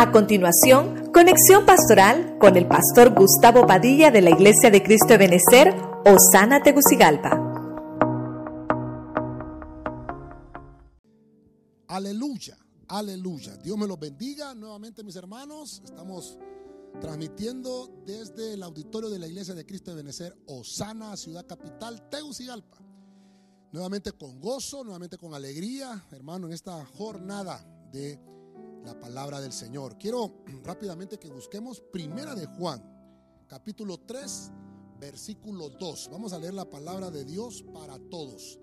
A continuación, conexión pastoral con el pastor Gustavo Padilla de la Iglesia de Cristo de Benecer, Osana Tegucigalpa. Aleluya, aleluya. Dios me los bendiga nuevamente mis hermanos. Estamos transmitiendo desde el auditorio de la Iglesia de Cristo de Benecer, Osana, ciudad capital, Tegucigalpa. Nuevamente con gozo, nuevamente con alegría, hermano, en esta jornada de la palabra del Señor. Quiero rápidamente que busquemos Primera de Juan, capítulo 3, versículo 2. Vamos a leer la palabra de Dios para todos.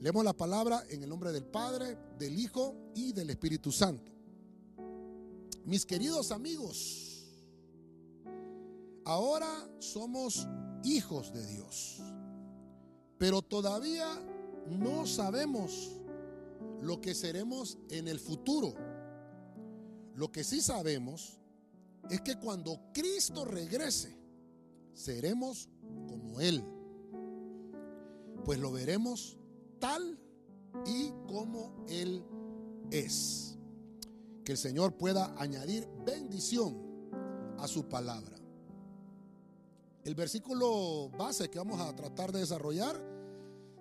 Leemos la palabra en el nombre del Padre, del Hijo y del Espíritu Santo. Mis queridos amigos, ahora somos hijos de Dios, pero todavía no sabemos lo que seremos en el futuro. Lo que sí sabemos es que cuando Cristo regrese, seremos como Él. Pues lo veremos tal y como Él es. Que el Señor pueda añadir bendición a su palabra. El versículo base que vamos a tratar de desarrollar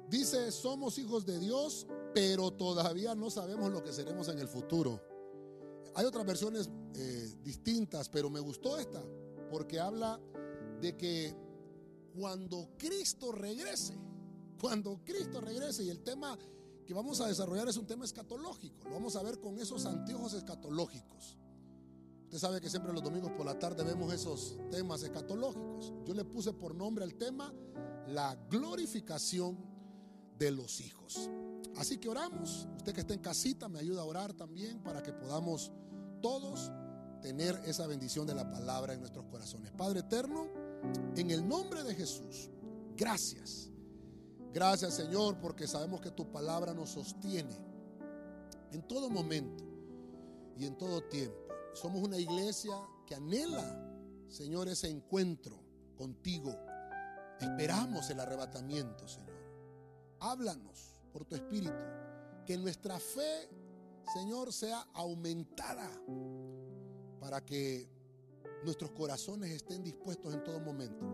dice, somos hijos de Dios, pero todavía no sabemos lo que seremos en el futuro. Hay otras versiones eh, distintas, pero me gustó esta, porque habla de que cuando Cristo regrese, cuando Cristo regrese, y el tema que vamos a desarrollar es un tema escatológico, lo vamos a ver con esos anteojos escatológicos. Usted sabe que siempre los domingos por la tarde vemos esos temas escatológicos. Yo le puse por nombre al tema la glorificación de los hijos. Así que oramos. Usted que está en casita me ayuda a orar también para que podamos todos tener esa bendición de la palabra en nuestros corazones. Padre eterno, en el nombre de Jesús, gracias. Gracias Señor porque sabemos que tu palabra nos sostiene en todo momento y en todo tiempo. Somos una iglesia que anhela, Señor, ese encuentro contigo. Esperamos el arrebatamiento, Señor. Háblanos por tu espíritu. Que nuestra fe, Señor, sea aumentada para que nuestros corazones estén dispuestos en todo momento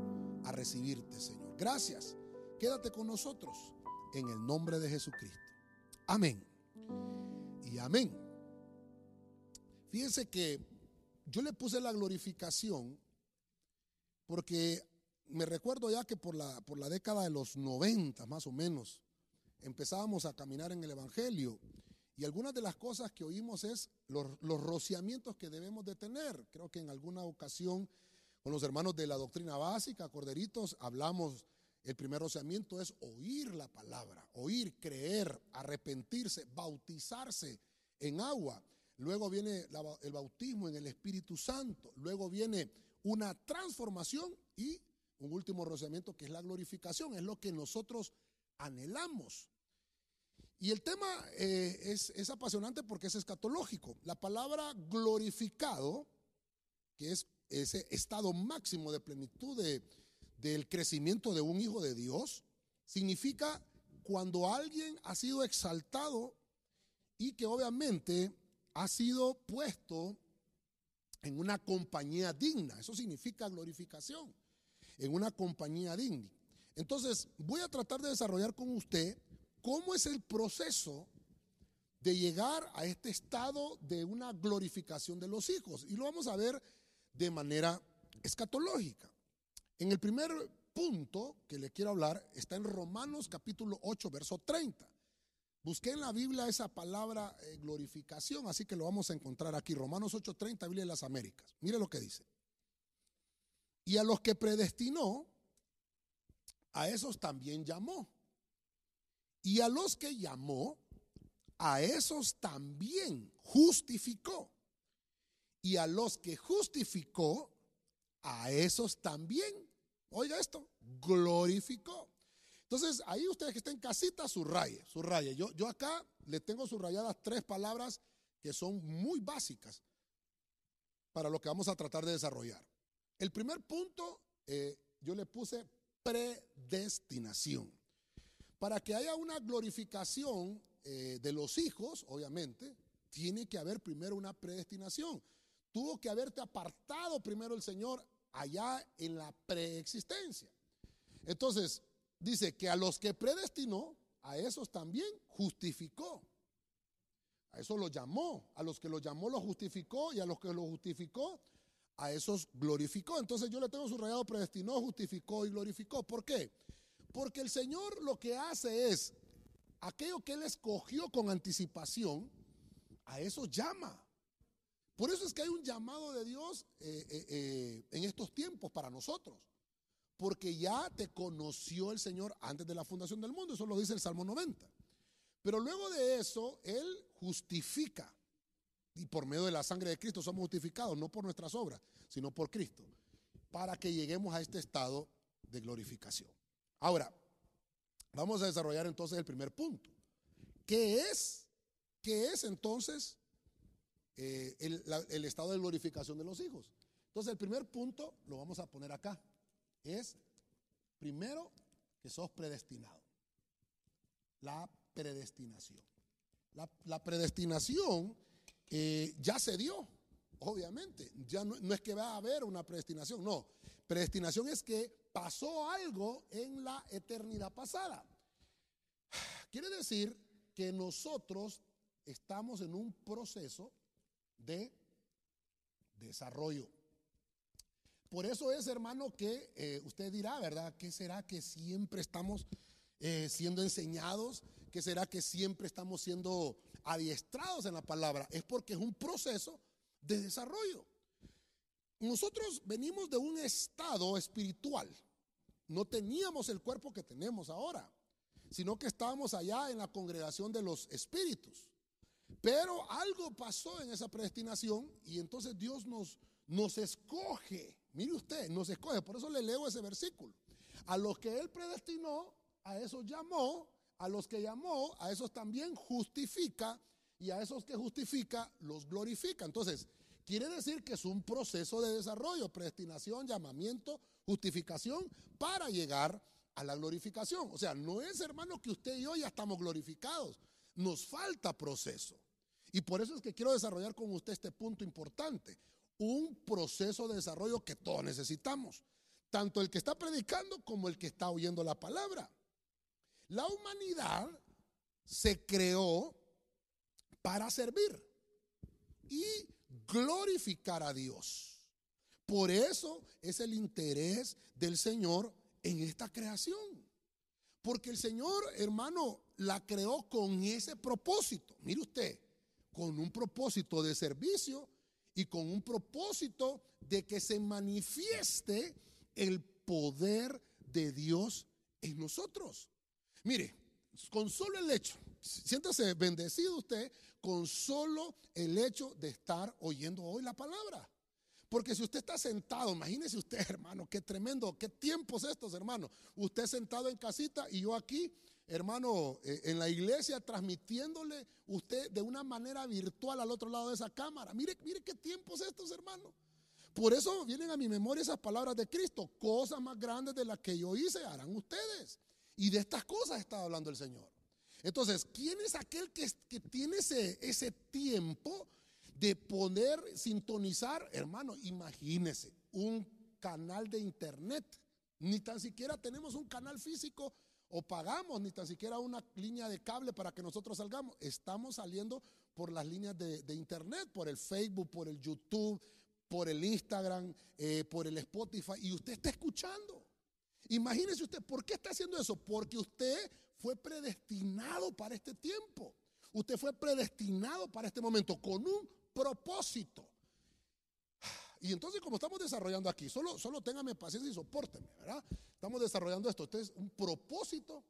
a recibirte, Señor. Gracias. Quédate con nosotros en el nombre de Jesucristo. Amén. Y amén. Fíjense que yo le puse la glorificación porque me recuerdo ya que por la, por la década de los 90 más o menos, empezábamos a caminar en el Evangelio. Y algunas de las cosas que oímos es los, los, rociamientos que debemos de tener. Creo que en alguna ocasión con los hermanos de la doctrina básica, Corderitos, hablamos, el primer rociamiento es oír la palabra, oír, creer, arrepentirse, bautizarse en agua. Luego viene el bautismo en el Espíritu Santo. Luego viene una transformación y un último rociamiento que es la glorificación. Es lo que nosotros anhelamos. Y el tema eh, es, es, apasionante porque es escatológico. La palabra glorificado, que es ese estado máximo de plenitud de, del crecimiento de un hijo de Dios, significa cuando alguien ha sido exaltado y que obviamente ha sido puesto en una compañía digna. Eso significa glorificación, en una compañía digna. Entonces, voy a tratar de desarrollar con usted cómo es el proceso de llegar a este estado de una glorificación de los hijos. Y lo vamos a ver de manera escatológica. En el primer punto que le quiero hablar está en Romanos capítulo 8, verso 30. Busqué en la Biblia esa palabra eh, glorificación, así que lo vamos a encontrar aquí. Romanos 8:30, Biblia de las Américas. Mire lo que dice. Y a los que predestinó, a esos también llamó. Y a los que llamó, a esos también justificó. Y a los que justificó, a esos también, oiga esto, glorificó. Entonces, ahí ustedes que estén en casita, subraye, subraye. Yo, yo acá le tengo subrayadas tres palabras que son muy básicas para lo que vamos a tratar de desarrollar. El primer punto, eh, yo le puse predestinación. Para que haya una glorificación eh, de los hijos, obviamente, tiene que haber primero una predestinación. tuvo que haberte apartado primero el Señor allá en la preexistencia. Entonces, dice que a los que predestinó, a esos también justificó. A esos los llamó, a los que los llamó los justificó y a los que los justificó, a esos glorificó. Entonces yo le tengo subrayado predestinó, justificó y glorificó. ¿Por qué? Porque el Señor lo que hace es aquello que Él escogió con anticipación, a eso llama. Por eso es que hay un llamado de Dios eh, eh, eh, en estos tiempos para nosotros. Porque ya te conoció el Señor antes de la fundación del mundo. Eso lo dice el Salmo 90. Pero luego de eso, Él justifica. Y por medio de la sangre de Cristo somos justificados, no por nuestras obras, sino por Cristo. Para que lleguemos a este estado de glorificación. Ahora, vamos a desarrollar entonces el primer punto. ¿Qué es? ¿Qué es entonces eh, el, estado de glorificación de los hijos. Entonces el primer punto lo vamos a poner acá. Es, primero, que sos predestinado. La predestinación. La, predestinación eh, ya se dio, obviamente. Ya no, es que va a haber una predestinación, no. Predestinación es que pasó algo en la eternidad pasada. Quiere decir que nosotros estamos en un proceso de desarrollo. Por eso es, hermano, que eh, usted dirá, ¿verdad? ¿Qué será que siempre estamos eh, siendo enseñados? ¿Qué será que siempre estamos siendo adiestrados en la palabra? Es porque es un proceso de desarrollo. Nosotros venimos de un estado espiritual. No teníamos el cuerpo que tenemos ahora, sino que estábamos allá en la congregación de los espíritus. Pero algo pasó en esa predestinación y entonces Dios nos, nos escoge. Mire usted, nos escoge. Por eso le leo ese versículo. A los que Él predestinó, a esos llamó. A los que llamó, a esos también justifica. Y a esos que justifica, los glorifica. Entonces, quiere decir que es un proceso de desarrollo, predestinación, llamamiento, justificación, para llegar a la glorificación. O sea, no es, hermano, que usted y yo ya estamos glorificados nos falta proceso. Y por eso es que quiero desarrollar con usted este punto importante. Un proceso de desarrollo que todos necesitamos. Tanto el que está predicando como el que está oyendo la palabra. La humanidad se creó para servir y glorificar a Dios. Por eso es el interés del Señor en esta creación. Porque el Señor, hermano, la creó con ese propósito. Mire usted, con un propósito de servicio y con un propósito de que se manifieste el poder de Dios en nosotros. Mire, con solo el hecho, siéntase bendecido usted con solo el hecho de estar oyendo hoy la palabra. Porque si usted está sentado, imagínese usted, hermano, qué tremendo, qué tiempos estos, hermano. Usted sentado en casita y yo aquí, hermano, eh, en la iglesia transmitiéndole usted de una manera virtual al otro lado de esa cámara. Mire, mire qué tiempos estos, hermano. Por eso vienen a mi memoria esas palabras de Cristo. Cosas más grandes de las que yo hice harán ustedes. Y de estas cosas está hablando el Señor. Entonces, ¿quién es aquel que, que tiene ese, ese tiempo? de poner, sintonizar, hermano, imagínese, un canal de internet. Ni tan siquiera tenemos un canal físico o pagamos ni tan siquiera una línea de cable para que nosotros salgamos. Estamos saliendo por las líneas de, internet, por el Facebook, por el YouTube, por el Instagram, eh, por el Spotify, y usted está escuchando. Imagínese usted, ¿por qué está haciendo eso? Porque usted fue predestinado para este tiempo. Usted fue predestinado para este momento con un propósito. Y entonces, como estamos desarrollando aquí, solo, solo téngame paciencia y soportenme, ¿verdad? Estamos desarrollando esto. Este es un propósito.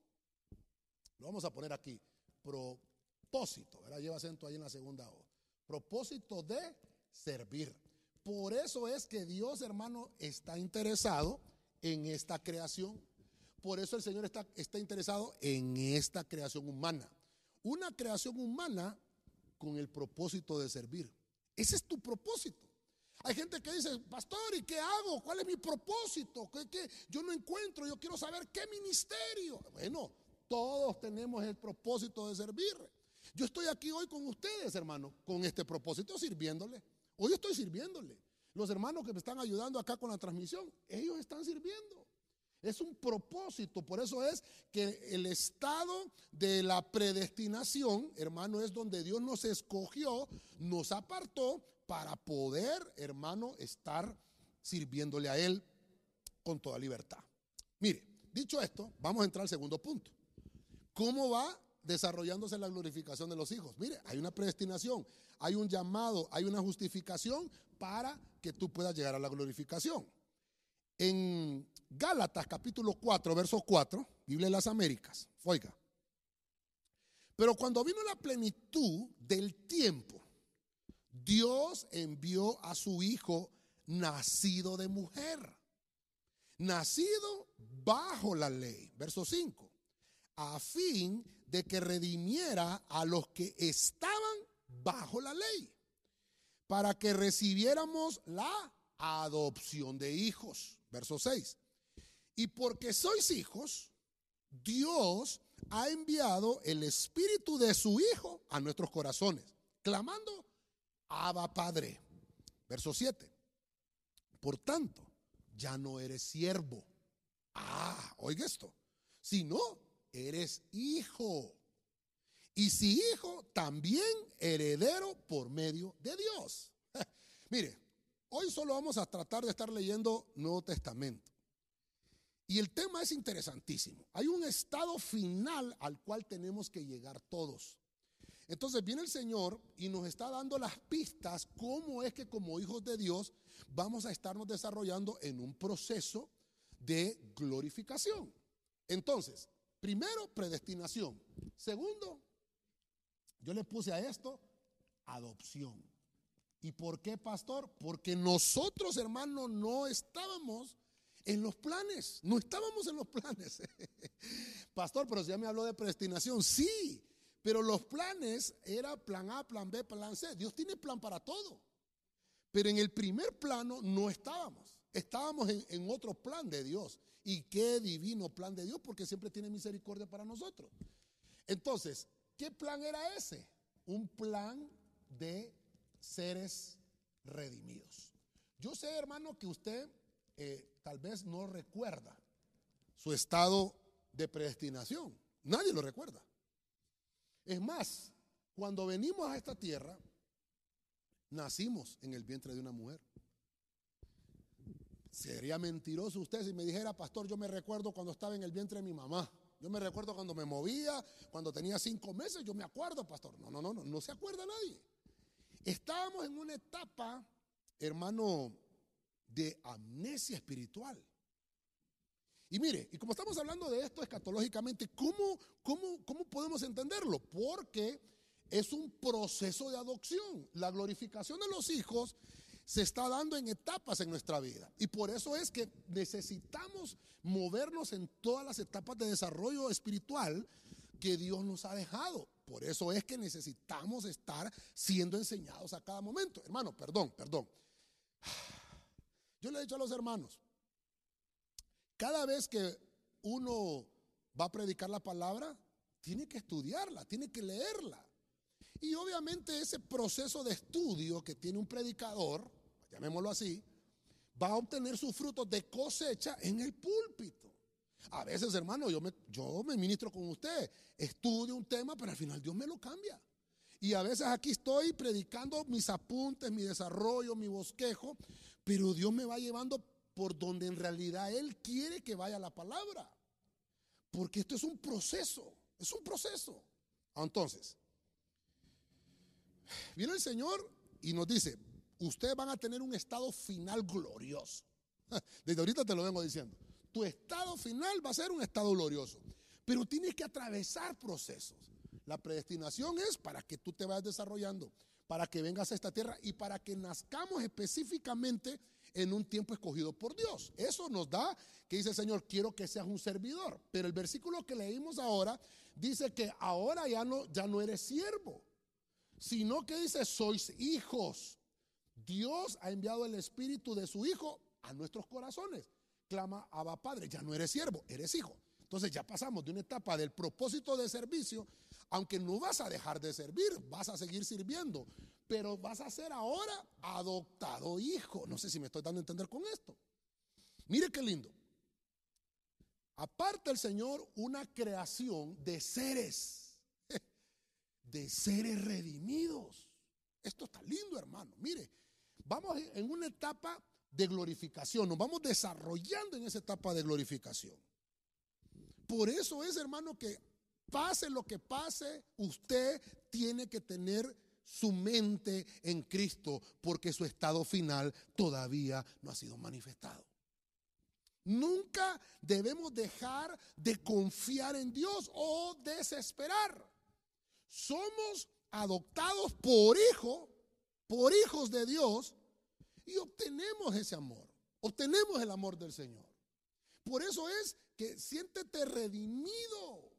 Lo vamos a poner aquí. Propósito, ¿verdad? Lleva acento ahí en la segunda O. Propósito de servir. Por eso es que Dios, hermano, está interesado en esta creación. Por eso el Señor está, está interesado en esta creación humana. Una creación humana con el propósito de servir. Ese es tu propósito. Hay gente que dice, pastor, ¿y qué hago? ¿Cuál es mi propósito? ¿Qué, Yo no encuentro, yo quiero saber qué ministerio. Bueno, todos tenemos el propósito de servir. Yo estoy aquí hoy con ustedes, hermano, con este propósito, sirviéndole. Hoy estoy sirviéndole. Los hermanos que me están ayudando acá con la transmisión, ellos están sirviendo. Es un propósito, por eso es que el estado de la predestinación, hermano, es donde Dios nos escogió, nos apartó para poder, hermano, estar sirviéndole a Él con toda libertad. Mire, dicho esto, vamos a entrar al segundo punto. ¿Cómo va desarrollándose la glorificación de los hijos? Mire, hay una predestinación, hay un llamado, hay una justificación para que tú puedas llegar a la glorificación. En Gálatas capítulo 4, verso 4, Biblia de las Américas, oiga. Pero cuando vino la plenitud del tiempo, Dios envió a su hijo nacido de mujer, nacido bajo la ley, verso 5, a fin de que redimiera a los que estaban bajo la ley, para que recibiéramos la adopción de hijos, verso 6. Y porque sois hijos, Dios ha enviado el espíritu de su Hijo a nuestros corazones, clamando, Abba Padre. Verso 7. Por tanto, ya no eres siervo. Ah, oiga esto. Sino eres hijo. Y si hijo, también heredero por medio de Dios. Mire, hoy solo vamos a tratar de estar leyendo Nuevo Testamento. Y el tema es interesantísimo. Hay un estado final al cual tenemos que llegar todos. Entonces viene el Señor y nos está dando las pistas cómo es que como hijos de Dios vamos a estarnos desarrollando en un proceso de glorificación. Entonces, primero, predestinación. Segundo, yo le puse a esto adopción. ¿Y por qué, pastor? Porque nosotros, hermanos, no estábamos en los planes. No estábamos en los planes. Pastor, pero si ya me habló de predestinación. Sí, pero los planes era plan A, plan B, plan C. Dios tiene plan para todo. Pero en el primer plano no estábamos. Estábamos en, otro plan de Dios. Y qué divino plan de Dios, porque siempre tiene misericordia para nosotros. Entonces, ¿qué plan era ese? Un plan de seres redimidos. Yo sé, hermano, que usted eh, tal vez no recuerda su estado de predestinación. Nadie lo recuerda. Es más, cuando venimos a esta tierra, nacimos en el vientre de una mujer. Sería mentiroso usted si me dijera, pastor, yo me recuerdo cuando estaba en el vientre de mi mamá. Yo me recuerdo cuando me movía, cuando tenía cinco meses, yo me acuerdo, pastor. No, no, no, no, no se acuerda nadie. Estábamos en una etapa, hermano, de amnesia espiritual. Y mire, y como estamos hablando de esto escatológicamente, ¿cómo, cómo, cómo podemos entenderlo? Porque es un proceso de adopción. La glorificación de los hijos se está dando en etapas en nuestra vida. Y por eso es que necesitamos movernos en todas las etapas de desarrollo espiritual que Dios nos ha dejado. Por eso es que necesitamos estar siendo enseñados a cada momento. Hermano, perdón, perdón. Yo le he dicho a los hermanos, cada vez que uno va a predicar la palabra, tiene que estudiarla, tiene que leerla. Y obviamente ese proceso de estudio que tiene un predicador, llamémoslo así, va a obtener sus frutos de cosecha en el púlpito. A veces, hermano, yo me, yo me ministro con usted, estudio un tema, pero al final Dios me lo cambia. Y a veces aquí estoy predicando mis apuntes, mi desarrollo, mi bosquejo, pero Dios me va llevando por donde en realidad Él quiere que vaya la palabra. Porque esto es un proceso, es un proceso. Entonces, viene el Señor y nos dice, ustedes van a tener un estado final glorioso. Desde ahorita te lo vengo diciendo. Tu estado final va a ser un estado glorioso. Pero tienes que atravesar procesos. La predestinación es para que tú te vayas desarrollando para que vengas a esta tierra y para que nazcamos específicamente en un tiempo escogido por Dios. Eso nos da que dice el Señor, quiero que seas un servidor. Pero el versículo que leímos ahora dice que ahora ya no, ya no eres siervo, sino que dice, sois hijos. Dios ha enviado el espíritu de su hijo a nuestros corazones. Clama, Abba Padre, ya no eres siervo, eres hijo. Entonces ya pasamos de una etapa del propósito de servicio Aunque no vas a dejar de servir, vas a seguir sirviendo, pero vas a ser ahora adoptado hijo. No sé si me estoy dando a entender con esto. Mire qué lindo. Aparte el Señor una creación de seres, de seres redimidos. Esto está lindo, hermano. Mire, vamos en una etapa de glorificación, nos vamos desarrollando en esa etapa de glorificación. Por eso es, hermano, que pase lo que pase, usted tiene que tener su mente en Cristo, porque su estado final todavía no ha sido manifestado. Nunca debemos dejar de confiar en Dios o desesperar. Somos adoptados por hijo, por hijos de Dios, y obtenemos ese amor. Obtenemos el amor del Señor. Por eso es que siéntete redimido.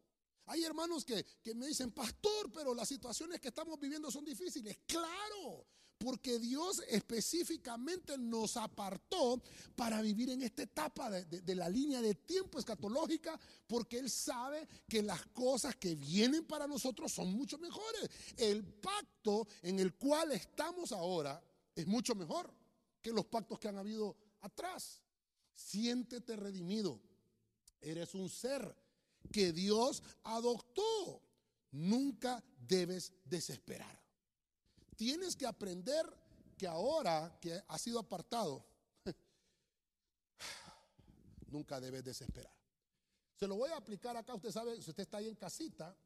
Hay hermanos que, que, me dicen, pastor, pero las situaciones que estamos viviendo son difíciles. Claro, porque Dios específicamente nos apartó para vivir en esta etapa de, la línea de tiempo escatológica, porque Él sabe que las cosas que vienen para nosotros son mucho mejores. El pacto en el cual estamos ahora es mucho mejor que los pactos que han habido atrás. Siéntete redimido. Eres un ser que Dios adoptó. Nunca debes desesperar tienes que aprender que ahora que has sido apartado, nunca debes desesperar. Se lo voy a aplicar acá, usted sabe, si usted está ahí en casita,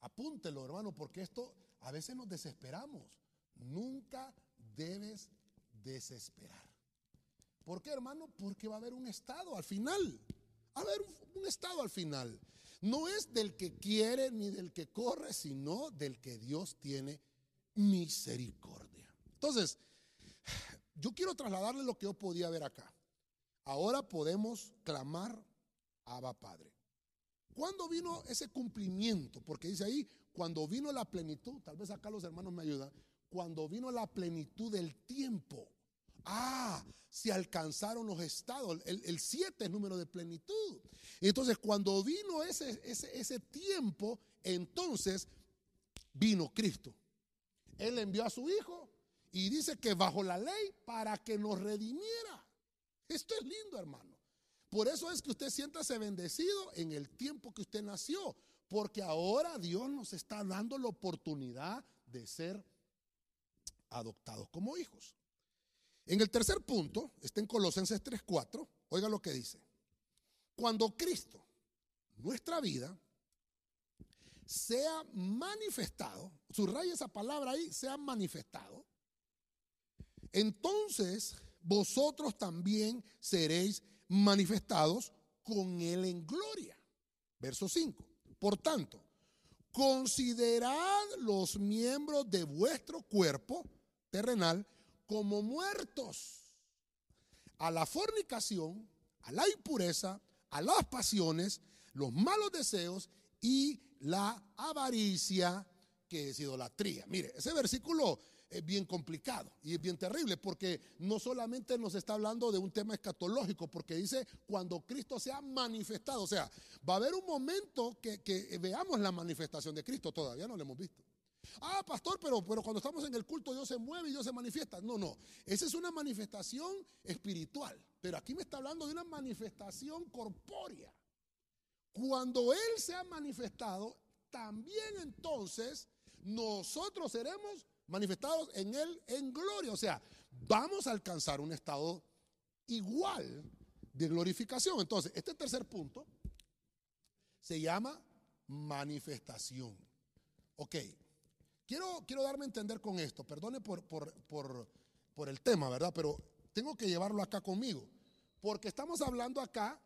apúntelo, hermano, porque esto a veces nos desesperamos. Nunca debes desesperar. ¿Por qué, hermano? Porque va a haber un estado al final. Va a haber un, un estado al final. No es del que quiere ni del que corre, sino del que Dios tiene misericordia. Entonces, yo quiero trasladarle lo que yo podía ver acá. Ahora podemos clamar Abba Padre. ¿Cuándo vino ese cumplimiento? Porque dice ahí, cuando vino la plenitud, tal vez acá los hermanos me ayudan, cuando vino la plenitud del tiempo. Ah, se alcanzaron los estados. El 7 es número de plenitud. Entonces, cuando vino ese, ese, ese tiempo, entonces vino Cristo. Él envió a su hijo y dice que bajo la ley para que nos redimiera. Esto es lindo, hermano. Por eso es que usted siéntase bendecido en el tiempo que usted nació, porque ahora Dios nos está dando la oportunidad de ser adoptados como hijos. En el tercer punto, está en Colosenses 3:4, oiga lo que dice. Cuando Cristo, nuestra vida, sea manifestado, subraya esa palabra ahí, sea manifestado, entonces vosotros también seréis manifestados con él en gloria. Verso 5. Por tanto, considerad los miembros de vuestro cuerpo terrenal como muertos a la fornicación, a la impureza, a las pasiones, los malos deseos y la avaricia, que es idolatría. Mire, ese versículo es bien complicado y es bien terrible porque no solamente nos está hablando de un tema escatológico, porque dice cuando Cristo sea manifestado, o sea, va a haber un momento que, veamos la manifestación de Cristo, todavía no lo hemos visto. Ah, pastor, pero, pero cuando estamos en el culto Dios se mueve y Dios se manifiesta. No, no, esa es una manifestación espiritual, pero aquí me está hablando de una manifestación corpórea. Cuando Él se ha manifestado, también entonces nosotros seremos manifestados en Él en gloria. O sea, vamos a alcanzar un estado igual de glorificación. Entonces, este tercer punto se llama manifestación. Ok, quiero, quiero darme a entender con esto. Perdone por, por, por, por el tema, ¿verdad? Pero tengo que llevarlo acá conmigo. Porque estamos hablando acá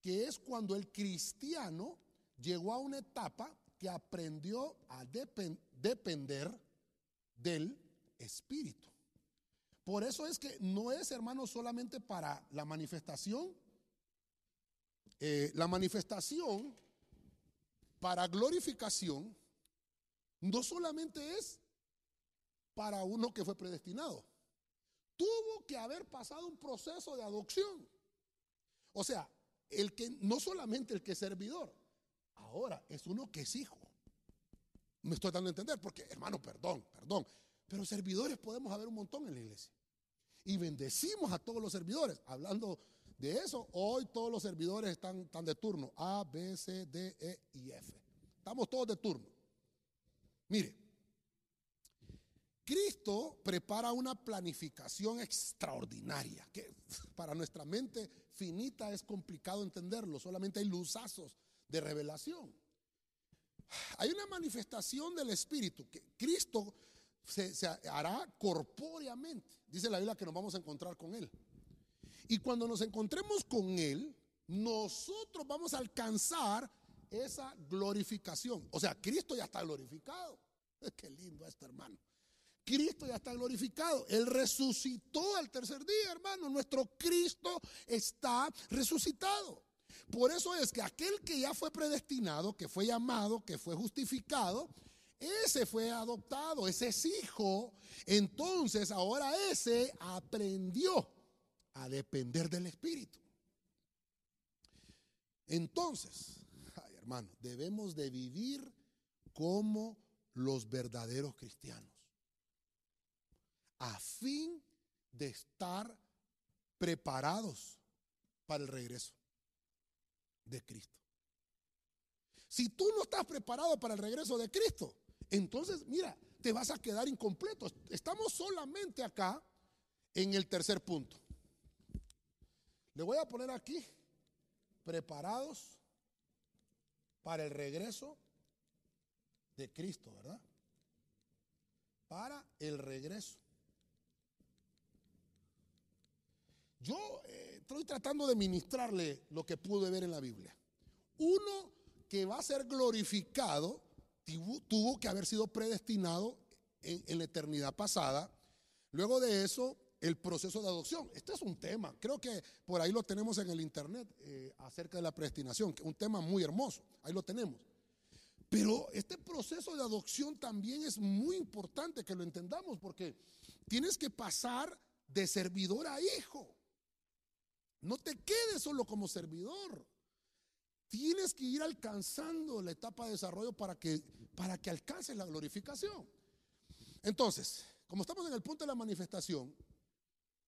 que es cuando el cristiano llegó a una etapa que aprendió a depender del Espíritu. Por eso es que no es, hermano, solamente para la manifestación. Eh, la manifestación para glorificación no solamente es para uno que fue predestinado. Tuvo que haber pasado un proceso de adopción. O sea, el que no solamente el que es servidor, ahora es uno que es hijo. Me estoy dando a entender, porque hermano, perdón, perdón. Pero servidores podemos haber un montón en la iglesia. Y bendecimos a todos los servidores. Hablando de eso, hoy todos los servidores están, están de turno. A, B, C, D, E y F. Estamos todos de turno. Mire, Cristo prepara una planificación extraordinaria, que para nuestra mente finita es complicado entenderlo, solamente hay luzazos de revelación. Hay una manifestación del Espíritu que Cristo se, hará corpóreamente. Dice la Biblia que nos vamos a encontrar con Él. Y cuando nos encontremos con Él, nosotros vamos a alcanzar esa glorificación. O sea, Cristo ya está glorificado. Qué lindo esto, hermano. Cristo ya está glorificado. Él resucitó al tercer día, hermano. Nuestro Cristo está resucitado. Por eso es que aquel que ya fue predestinado, que fue llamado, que fue justificado, ese fue adoptado, ese es hijo. Entonces ahora ese aprendió a depender del Espíritu. Entonces, hermano, debemos de vivir como los verdaderos cristianos a fin de estar preparados para el regreso de Cristo. Si tú no estás preparado para el regreso de Cristo, entonces mira, te vas a quedar incompleto. Estamos solamente acá en el tercer punto. Le voy a poner aquí, preparados para el regreso de Cristo, ¿verdad? Para el regreso. Yo eh, estoy tratando de ministrarle lo que pude ver en la Biblia. Uno que va a ser glorificado tuvo, que haber sido predestinado en, la eternidad pasada. Luego de eso, el proceso de adopción. Este es un tema, creo que por ahí lo tenemos en el internet eh, acerca de la predestinación, un tema muy hermoso, ahí lo tenemos. Pero este proceso de adopción también es muy importante que lo entendamos porque tienes que pasar de servidor a hijo. No te quedes solo como servidor. Tienes que ir alcanzando la etapa de desarrollo para que, para que alcances la glorificación. Entonces, como estamos en el punto de la manifestación,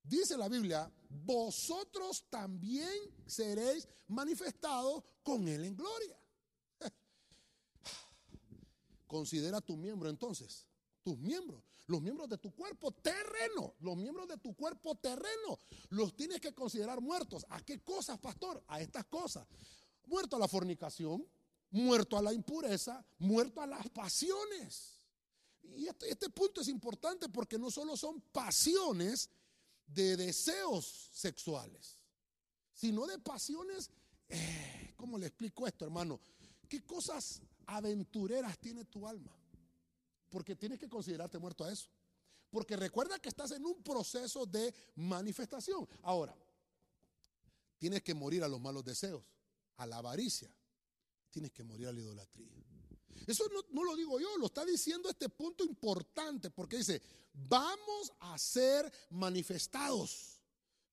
dice la Biblia, vosotros también seréis manifestados con Él en gloria. Considera tu miembro entonces, tus miembros los miembros de tu cuerpo terreno, los miembros de tu cuerpo terreno, los tienes que considerar muertos. ¿A qué cosas, pastor? A estas cosas. Muerto a la fornicación, muerto a la impureza, muerto a las pasiones. Y este, este punto es importante porque no solo son pasiones de deseos sexuales, sino de pasiones, eh, ¿cómo le explico esto, hermano? ¿Qué cosas aventureras tiene tu alma? Porque tienes que considerarte muerto a eso. Porque recuerda que estás en un proceso de manifestación. Ahora, tienes que morir a los malos deseos, a la avaricia. Tienes que morir a la idolatría. Eso no, no, lo digo yo, lo está diciendo este punto importante, porque dice, vamos a ser manifestados.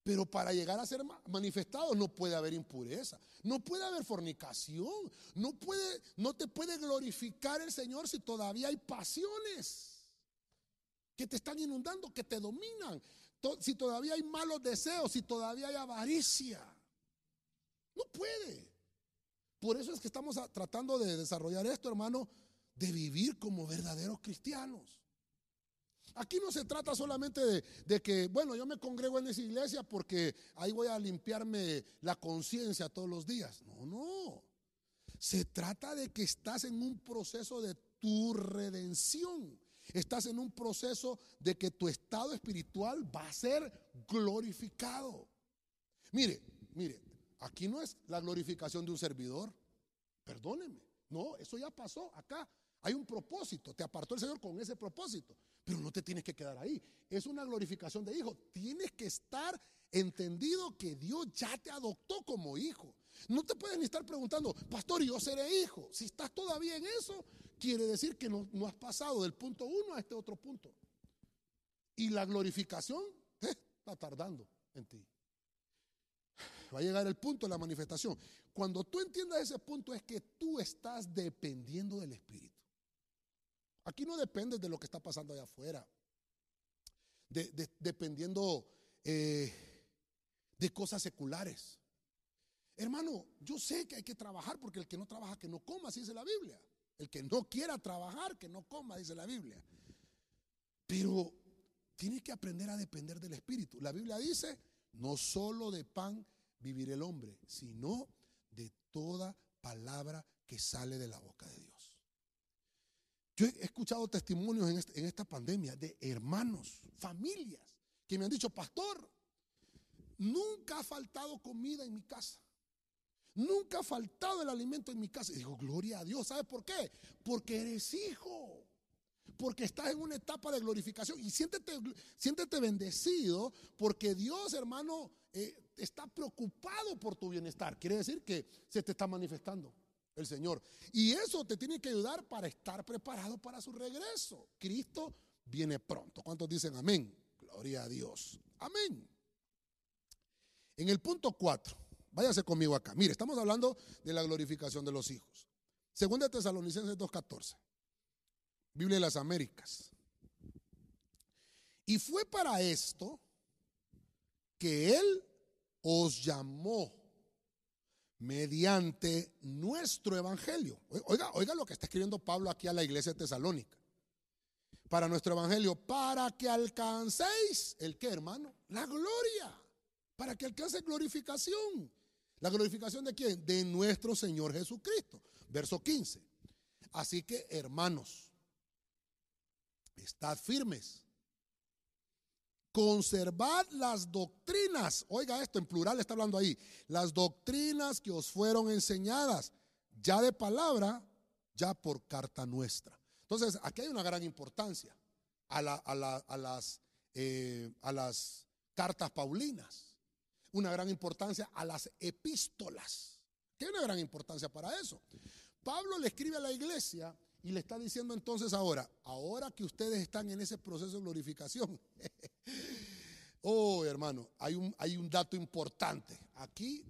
Pero para llegar a ser manifestado no puede haber impureza, no puede haber fornicación, no, puede, no te puede glorificar el Señor si todavía hay pasiones que te están inundando, que te dominan, si todavía hay malos deseos, si todavía hay avaricia. No puede. Por eso es que estamos tratando de desarrollar esto, hermano, de vivir como verdaderos cristianos. Aquí no se trata solamente de, que, bueno, yo me congrego en esa iglesia porque ahí voy a limpiarme la conciencia todos los días. No, no. Se trata de que estás en un proceso de tu redención. Estás en un proceso de que tu estado espiritual va a ser glorificado. Mire, mire, aquí no es la glorificación de un servidor. Perdóneme. No, eso ya pasó acá. Hay un propósito. Te apartó el Señor con ese propósito. Pero no te tienes que quedar ahí. Es una glorificación de hijo. Tienes que estar entendido que Dios ya te adoptó como hijo. No te puedes ni estar preguntando, pastor, yo seré hijo. Si estás todavía en eso, quiere decir que no, has pasado del punto uno a este otro punto. Y la glorificación eh, está tardando en ti. Va a llegar el punto de la manifestación. Cuando tú entiendas ese punto es que tú estás dependiendo del Espíritu. Aquí no depende de lo que está pasando allá afuera. dependiendo eh, de cosas seculares. Hermano, yo sé que hay que trabajar porque el que no trabaja, que no coma, así dice la Biblia. El que no quiera trabajar, que no coma, dice la Biblia. Pero tiene que aprender a depender del Espíritu. La Biblia dice, no solo de pan vivir el hombre, sino de toda palabra que sale de la boca de Dios. Yo he escuchado testimonios en, este, esta pandemia de hermanos, familias, que me han dicho, pastor, nunca ha faltado comida en mi casa. Nunca ha faltado el alimento en mi casa. Y digo, gloria a Dios. ¿Sabes por qué? Porque eres hijo. Porque estás en una etapa de glorificación. Y siéntete, siéntete bendecido porque Dios, hermano, eh, está preocupado por tu bienestar. Quiere decir que se te está manifestando el Señor. Y eso te tiene que ayudar para estar preparado para su regreso. Cristo viene pronto. ¿Cuántos dicen amén? Gloria a Dios. Amén. En el punto 4. Váyase conmigo acá. Mire, estamos hablando de la glorificación de los hijos. Segunda Tesalonicenses 2.14. Biblia de las Américas. Y fue para esto que Él os llamó mediante nuestro evangelio. Oiga, oiga lo que está escribiendo Pablo aquí a la iglesia de Tesalónica. Para nuestro evangelio, para que alcancéis el que, hermano, la gloria, para que alcance glorificación. ¿La glorificación de quién? De nuestro Señor Jesucristo. Verso 15. Así que, hermanos, estad firmes. Conservad las doctrinas. Oiga esto, en plural está hablando ahí. Las doctrinas que os fueron enseñadas, ya de palabra, ya por carta nuestra. Entonces, aquí hay una gran importancia a, las, eh, a las cartas paulinas una gran importancia a las epístolas. Tiene una gran importancia para eso. Pablo le escribe a la iglesia y le está diciendo entonces ahora, ahora que ustedes están en ese proceso de glorificación. oh, hermano, hay un, hay un dato importante. Aquí,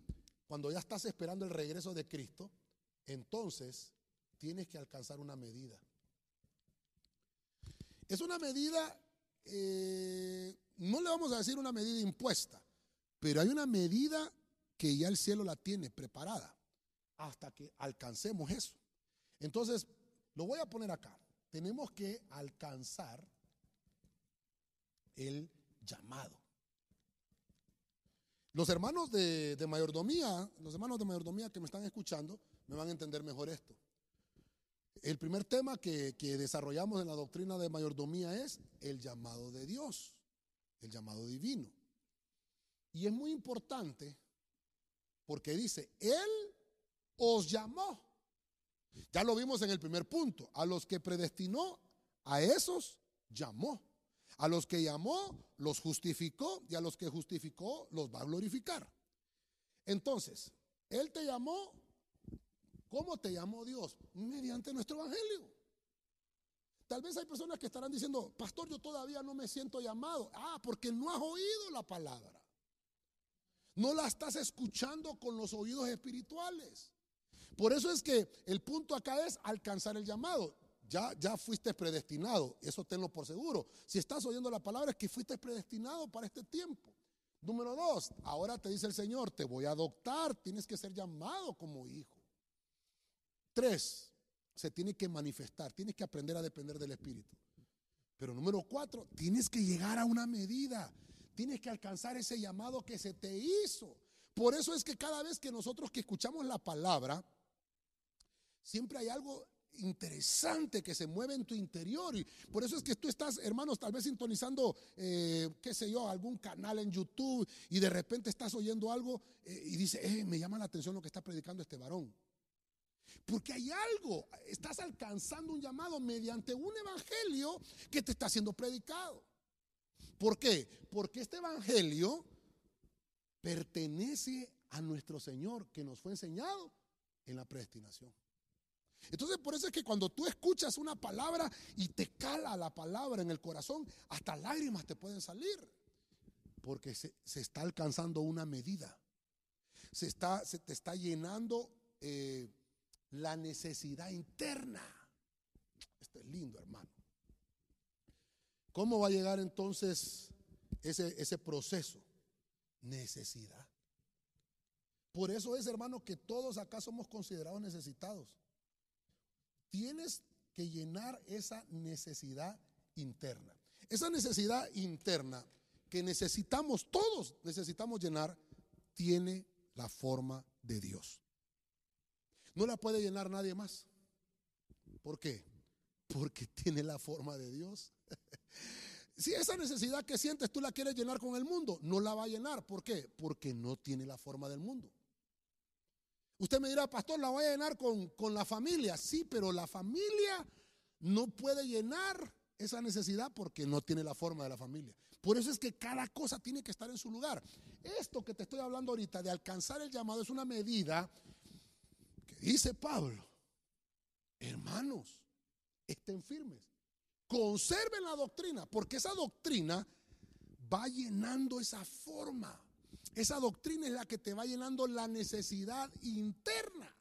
cuando ya estás esperando el regreso de Cristo, entonces tienes que alcanzar una medida. Es una medida, eh, no le vamos a decir una medida impuesta, pero hay una medida que ya el cielo la tiene preparada hasta que alcancemos eso. Entonces, lo voy a poner acá. Tenemos que alcanzar el llamado. Los hermanos de, mayordomía, los hermanos de mayordomía que me están escuchando, me van a entender mejor esto. El primer tema que, que desarrollamos en la doctrina de mayordomía es el llamado de Dios, el llamado divino. Y es muy importante porque dice, Él os llamó. Ya lo vimos en el primer punto. A los que predestinó, a esos llamó. A los que llamó, los justificó. Y a los que justificó, los va a glorificar. Entonces, Él te llamó. ¿Cómo te llamó Dios? Mediante nuestro evangelio. Tal vez hay personas que estarán diciendo, pastor, yo todavía no me siento llamado. Ah, porque no has oído la palabra. No la estás escuchando con los oídos espirituales. Por eso es que el punto acá es alcanzar el llamado. Ya, ya fuiste predestinado, eso tenlo por seguro. Si estás oyendo la palabra es que fuiste predestinado para este tiempo. Número dos, ahora te dice el Señor, te voy a adoptar, tienes que ser llamado como hijo. Tres, se tiene que manifestar, tienes que aprender a depender del Espíritu. Pero número cuatro, tienes que llegar a una medida. Tienes que alcanzar ese llamado que se te hizo. Por eso es que cada vez que nosotros que escuchamos la palabra, siempre hay algo interesante que se mueve en tu interior. Y por eso es que tú estás, hermanos, tal vez sintonizando, eh, qué sé yo, algún canal en YouTube y de repente estás oyendo algo eh, y dice, eh, me llama la atención lo que está predicando este varón. Porque hay algo, estás alcanzando un llamado mediante un evangelio que te está siendo predicado. ¿Por qué? Porque este evangelio pertenece a nuestro Señor que nos fue enseñado en la predestinación. Entonces, por eso es que cuando tú escuchas una palabra y te cala la palabra en el corazón, hasta lágrimas te pueden salir. Porque se, está alcanzando una medida. Se, está, se te está llenando eh, la necesidad interna. esto es lindo, hermano. ¿Cómo va a llegar entonces ese, ese proceso? Necesidad. Por eso es, hermano, que todos acá somos considerados necesitados. Tienes que llenar esa necesidad interna. Esa necesidad interna que necesitamos, todos necesitamos llenar, tiene la forma de Dios. No la puede llenar nadie más. ¿Por qué? Porque tiene la forma de Dios. Si esa necesidad que sientes tú la quieres llenar con el mundo, no la va a llenar. ¿Por qué? Porque no tiene la forma del mundo. Usted me dirá, pastor, la voy a llenar con, con la familia. Sí, pero la familia no puede llenar esa necesidad porque no tiene la forma de la familia. Por eso es que cada cosa tiene que estar en su lugar. Esto que te estoy hablando ahorita de alcanzar el llamado es una medida que dice Pablo, hermanos, estén firmes, conserven la doctrina, porque esa doctrina va llenando esa forma. Esa doctrina es la que te va llenando la necesidad interna.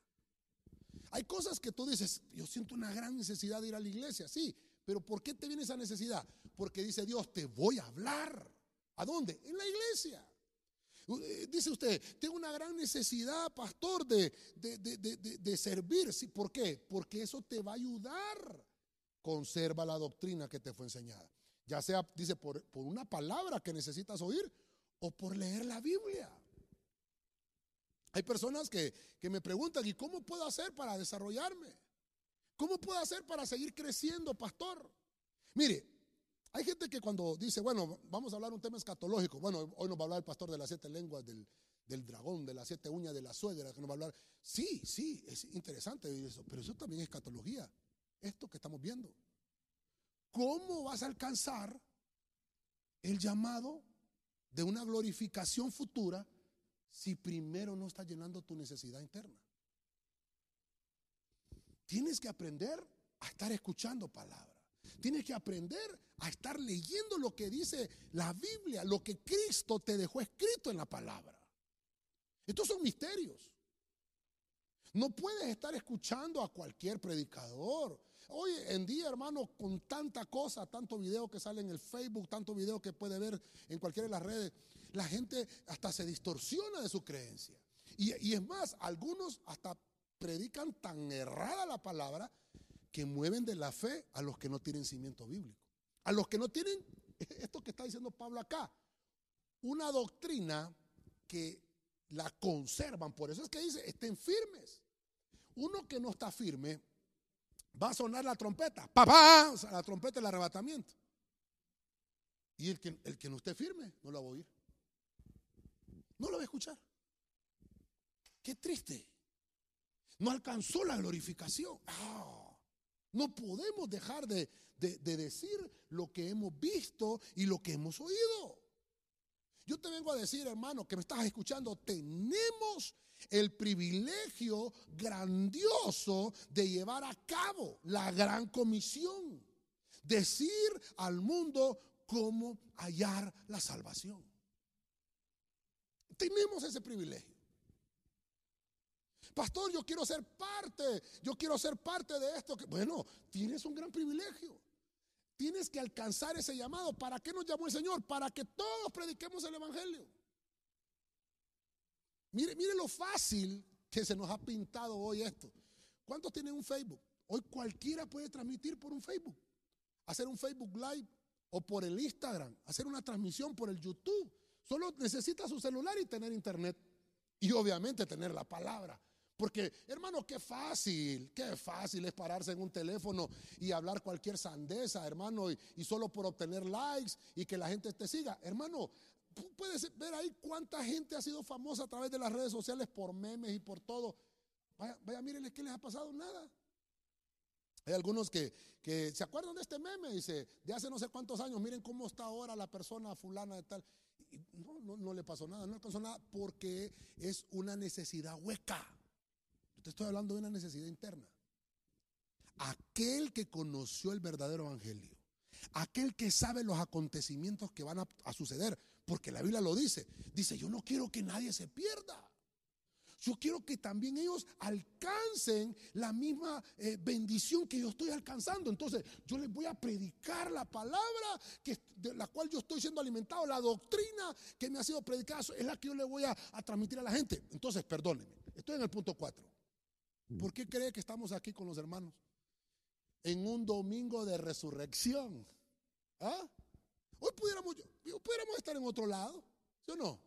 Hay cosas que tú dices, yo siento una gran necesidad de ir a la iglesia, sí, pero ¿por qué te viene esa necesidad? Porque dice Dios, te voy a hablar. ¿A dónde? En la iglesia. Eh, dice usted, tengo una gran necesidad, pastor, de, de, servir. Sí, ¿Por qué? Porque eso te va a ayudar. Conserva la doctrina que te fue enseñada. Ya sea, dice, por, por una palabra que necesitas oír o por leer la Biblia. Hay personas que, que me preguntan, ¿y cómo puedo hacer para desarrollarme? ¿Cómo puedo hacer para seguir creciendo, pastor? Mire, hay gente que cuando dice, bueno, vamos a hablar un tema escatológico, bueno, hoy nos va a hablar el pastor de las siete lenguas del, dragón, de las siete uñas de la suegra, que nos va a hablar. Sí, sí, es interesante eso, pero eso también es escatología, esto que estamos viendo. ¿Cómo vas a alcanzar el llamado de una glorificación futura si primero no estás llenando tu necesidad interna? Tienes que aprender a estar escuchando palabras. Tienes que aprender a estar leyendo lo que dice la Biblia, lo que Cristo te dejó escrito en la palabra. Estos son misterios. No puedes estar escuchando a cualquier predicador. Hoy en día, hermano, con tanta cosa, tanto video que sale en el Facebook, tanto video que puede ver en cualquiera de las redes, la gente hasta se distorsiona de su creencia. Y, y es más, algunos hasta predican tan errada la palabra que mueven de la fe a los que no tienen cimiento bíblico. A los que no tienen, esto que está diciendo Pablo acá, una doctrina que la conservan. Por eso es que dice, estén firmes. Uno que no está firme, va a sonar la trompeta. ¡Papá! la trompeta del arrebatamiento. Y el que, el que no esté firme, no lo va a oír. No lo va a escuchar. Qué triste. No alcanzó la glorificación. Ah, no podemos dejar de, decir lo que hemos visto y lo que hemos oído. Yo te vengo a decir, hermano, que me estás escuchando, tenemos el privilegio grandioso de llevar a cabo la gran comisión. Decir al mundo cómo hallar la salvación. Tenemos ese privilegio. Pastor, yo quiero ser parte, yo quiero ser parte de esto. Bueno, tienes un gran privilegio. Tienes que alcanzar ese llamado. ¿Para qué nos llamó el Señor? Para que todos prediquemos el Evangelio. Mire, mire lo fácil que se nos ha pintado hoy esto. ¿Cuántos tienen un Facebook? Hoy cualquiera puede transmitir por un Facebook. Hacer un Facebook Live o por el Instagram. Hacer una transmisión por el YouTube. Solo necesita su celular y tener internet. Y obviamente tener la palabra. Porque, hermano, qué fácil, qué fácil es pararse en un teléfono y hablar cualquier sandeza, hermano, y, solo por obtener likes y que la gente te siga. Hermano, puedes ver ahí cuánta gente ha sido famosa a través de las redes sociales por memes y por todo. Vaya, vaya, mírenle qué les ha pasado, nada. Hay algunos que, que, se acuerdan de este meme, dice, de hace no sé cuántos años, miren cómo está ahora la persona fulana de tal. No, no, no le pasó nada, no le pasó nada porque es una necesidad hueca estoy hablando de una necesidad interna. Aquel que conoció el verdadero evangelio, aquel que sabe los acontecimientos que van a, suceder, porque la Biblia lo dice, dice, yo no quiero que nadie se pierda. Yo quiero que también ellos alcancen la misma eh, bendición que yo estoy alcanzando. Entonces, yo les voy a predicar la palabra que, de la cual yo estoy siendo alimentado, la doctrina que me ha sido predicada, es la que yo le voy a, a transmitir a la gente. Entonces, perdónenme, estoy en el punto 4. ¿Por qué cree que estamos aquí con los hermanos? En un domingo de resurrección. ¿Ah? Hoy pudiéramos, pudiéramos estar en otro lado, ¿sí o no?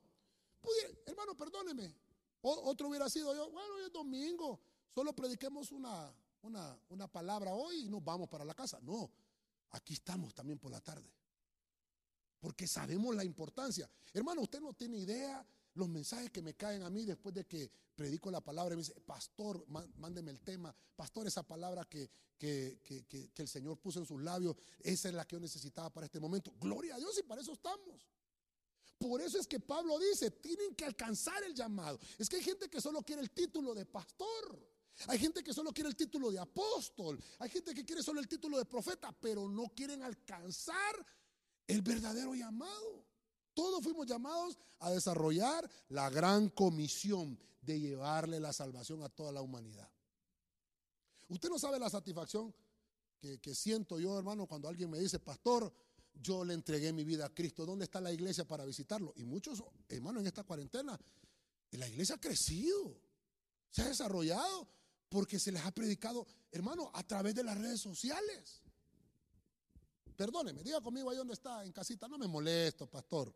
hermano, perdóneme, otro hubiera sido yo, bueno, hoy es domingo, solo prediquemos una, una, una palabra hoy y nos vamos para la casa. No, aquí estamos también por la tarde. Porque sabemos la importancia. Hermano, usted no tiene idea los mensajes que me caen a mí después de que predico la palabra me dice, pastor, mándeme el tema, pastor, esa palabra que, que, que, que, el Señor puso en sus labios, esa es la que yo necesitaba para este momento. Gloria a Dios y para eso estamos. Por eso es que Pablo dice, tienen que alcanzar el llamado. Es que hay gente que solo quiere el título de pastor. Hay gente que solo quiere el título de apóstol. Hay gente que quiere solo el título de profeta, pero no quieren alcanzar el verdadero llamado. Todos fuimos llamados a desarrollar la gran comisión de llevarle la salvación a toda la humanidad. Usted no sabe la satisfacción que, siento yo, hermano, cuando alguien me dice, pastor, yo le entregué mi vida a Cristo. ¿Dónde está la iglesia para visitarlo? Y muchos, hermanos, en esta cuarentena, la iglesia ha crecido, se ha desarrollado, porque se les ha predicado, hermano, a través de las redes sociales. Perdóneme, diga conmigo ahí donde está, en casita, no me molesto, pastor.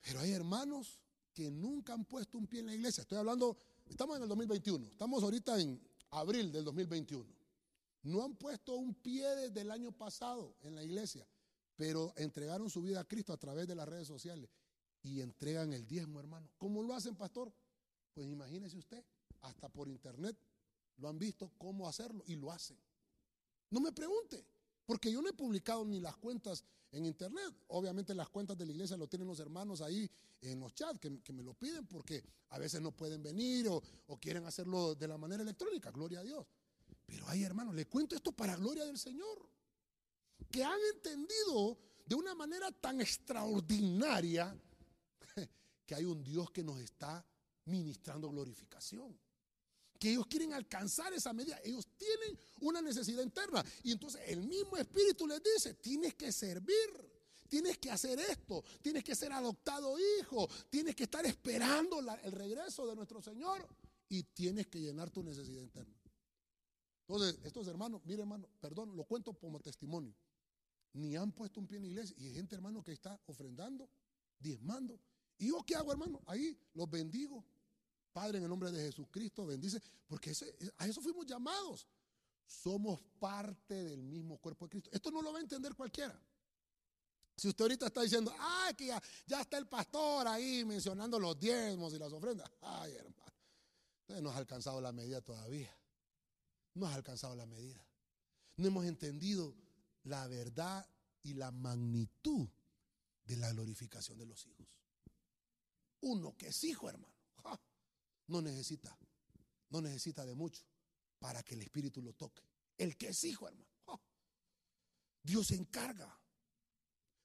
Pero hay hermanos que nunca han puesto un pie en la iglesia. Estoy hablando, estamos en el 2021, estamos ahorita en abril del 2021. No han puesto un pie desde el año pasado en la iglesia pero entregaron su vida a Cristo a través de las redes sociales y entregan el diezmo, hermano. ¿Cómo lo hacen, pastor? Pues imagínese usted, hasta por internet lo han visto cómo hacerlo y lo hacen. No me pregunte, porque yo no he publicado ni las cuentas en internet. Obviamente las cuentas de la iglesia lo tienen los hermanos ahí en los chats que, me lo piden porque a veces no pueden venir o, o quieren hacerlo de la manera electrónica, gloria a Dios. Pero hay hermanos, le cuento esto para gloria del Señor que han entendido de una manera tan extraordinaria que hay un Dios que nos está ministrando glorificación. Que ellos quieren alcanzar esa medida. Ellos tienen una necesidad interna. Y entonces el mismo Espíritu les dice, tienes que servir. Tienes que hacer esto, tienes que ser adoptado hijo, tienes que estar esperando el regreso de nuestro Señor y tienes que llenar tu necesidad interna. Entonces, estos hermanos, mire hermano, perdón, lo cuento como testimonio ni han puesto un pie en la iglesia. Y hay gente, hermano, que está ofrendando, diezmando. ¿Y yo qué hago, hermano? Ahí los bendigo. Padre, en el nombre de Jesucristo, bendice. Porque a eso fuimos llamados. Somos parte del mismo cuerpo de Cristo. Esto no lo va a entender cualquiera. Si usted ahorita está diciendo, ay, que ya, ya está el pastor ahí mencionando los diezmos y las ofrendas. Ay, hermano. Entonces no has alcanzado la medida todavía. No has alcanzado la medida. No hemos entendido la verdad y la magnitud de la glorificación de los hijos. Uno que es hijo, hermano, no necesita, no necesita de mucho para que el Espíritu lo toque. El que es hijo, hermano, Dios se encarga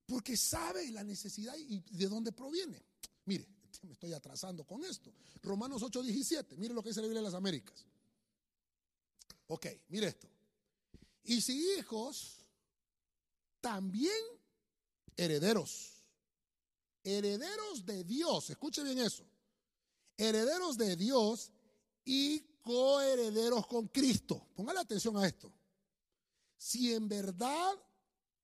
porque sabe la necesidad y de dónde proviene. Mire, me estoy atrasando con esto. Romanos 8:17, mire lo que dice la Biblia de las Américas. Ok, mire esto. Y si hijos, también herederos. Herederos de Dios, escuche bien eso. Herederos de Dios y coherederos con Cristo. Póngale atención a esto. Si en verdad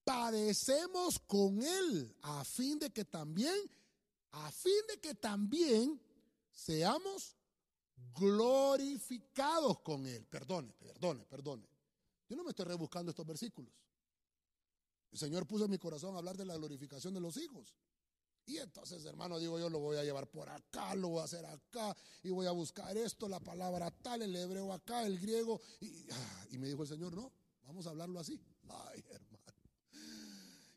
padecemos con Él, a fin de que también, a fin de que también seamos glorificados con Él. Perdone, perdone, perdone. Yo no me estoy rebuscando estos versículos. El Señor puso en mi corazón hablar de la glorificación de los hijos. Y entonces, hermano, digo yo, lo voy a llevar por acá, lo voy a hacer acá, y voy a buscar esto, la palabra tal, el hebreo acá, el griego. Y, ah, y me dijo el Señor, no, vamos a hablarlo así. Ay, hermano.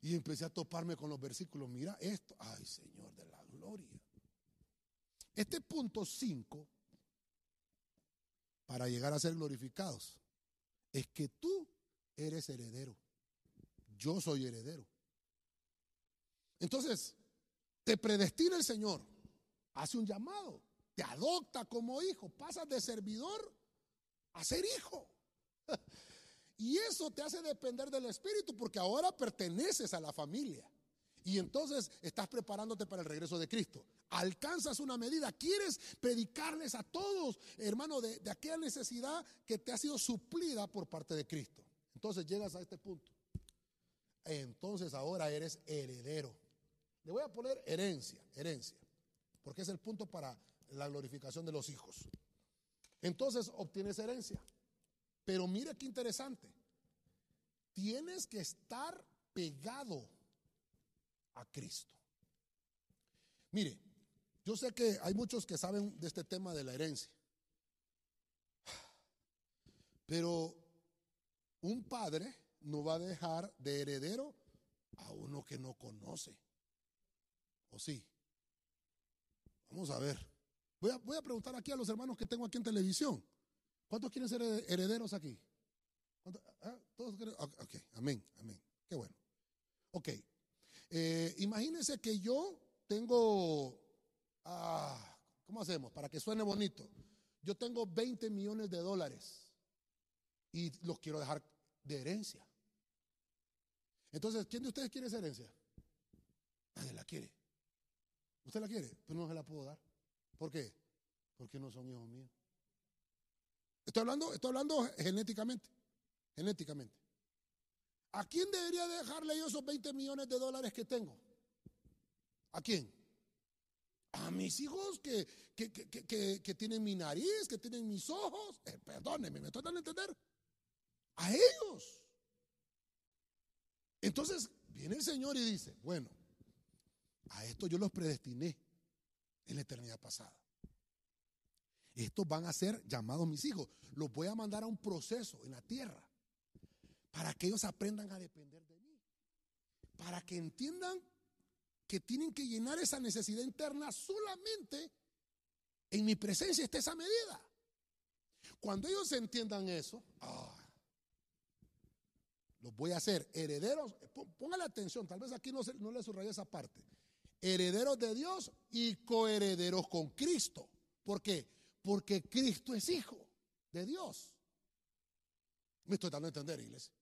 Y empecé a toparme con los versículos. Mira esto. Ay, Señor de la gloria. Este punto 5, para llegar a ser glorificados, es que tú eres heredero yo soy heredero. Entonces, te predestina el Señor, hace un llamado, te adopta como hijo, pasas de servidor a ser hijo. Y eso te hace depender del Espíritu porque ahora perteneces a la familia. Y entonces estás preparándote para el regreso de Cristo. Alcanzas una medida, quieres predicarles a todos, hermano, de, de, aquella necesidad que te ha sido suplida por parte de Cristo. Entonces llegas a este punto. Entonces ahora eres heredero. Le voy a poner herencia, herencia, porque es el punto para la glorificación de los hijos. Entonces obtienes herencia. Pero mire qué interesante. Tienes que estar pegado a Cristo. Mire, yo sé que hay muchos que saben de este tema de la herencia. Pero un padre no va a dejar de heredero a uno que no conoce. ¿O sí? Vamos a ver. Voy a, preguntar aquí a los hermanos que tengo aquí en televisión. ¿Cuántos quieren ser herederos aquí? ¿Ah? ¿Todos ok, amén, amén. Qué bueno. Ok. Eh, imagínense que yo tengo, ah, ¿cómo hacemos? Para que suene bonito. Yo tengo 20 millones de dólares y los quiero dejar de herencia. Entonces, ¿quién de ustedes quiere esa herencia? Nadie la quiere. ¿Usted la quiere? Pues no se la puedo dar. ¿Por qué? Porque no son hijos míos. Estoy hablando, estoy hablando genéticamente. Genéticamente. ¿A quién debería dejarle yo esos 20 millones de dólares que tengo? ¿A quién? A mis hijos que, que, tienen mi nariz, que tienen mis ojos. Eh, perdónenme, ¿me tratan de entender? A ellos. Entonces viene el Señor y dice, bueno, a esto yo los predestiné en la eternidad pasada. Estos van a ser llamados mis hijos. Los voy a mandar a un proceso en la tierra para que ellos aprendan a depender de mí. Para que entiendan que tienen que llenar esa necesidad interna solamente en mi presencia está esa medida. Cuando ellos entiendan eso, ah, los voy a hacer herederos. Póngale atención, tal vez aquí no, no le subrayé esa parte. Herederos de Dios y coherederos con Cristo. ¿Por qué? Porque Cristo es hijo de Dios. Me estoy dando a entender, iglesia.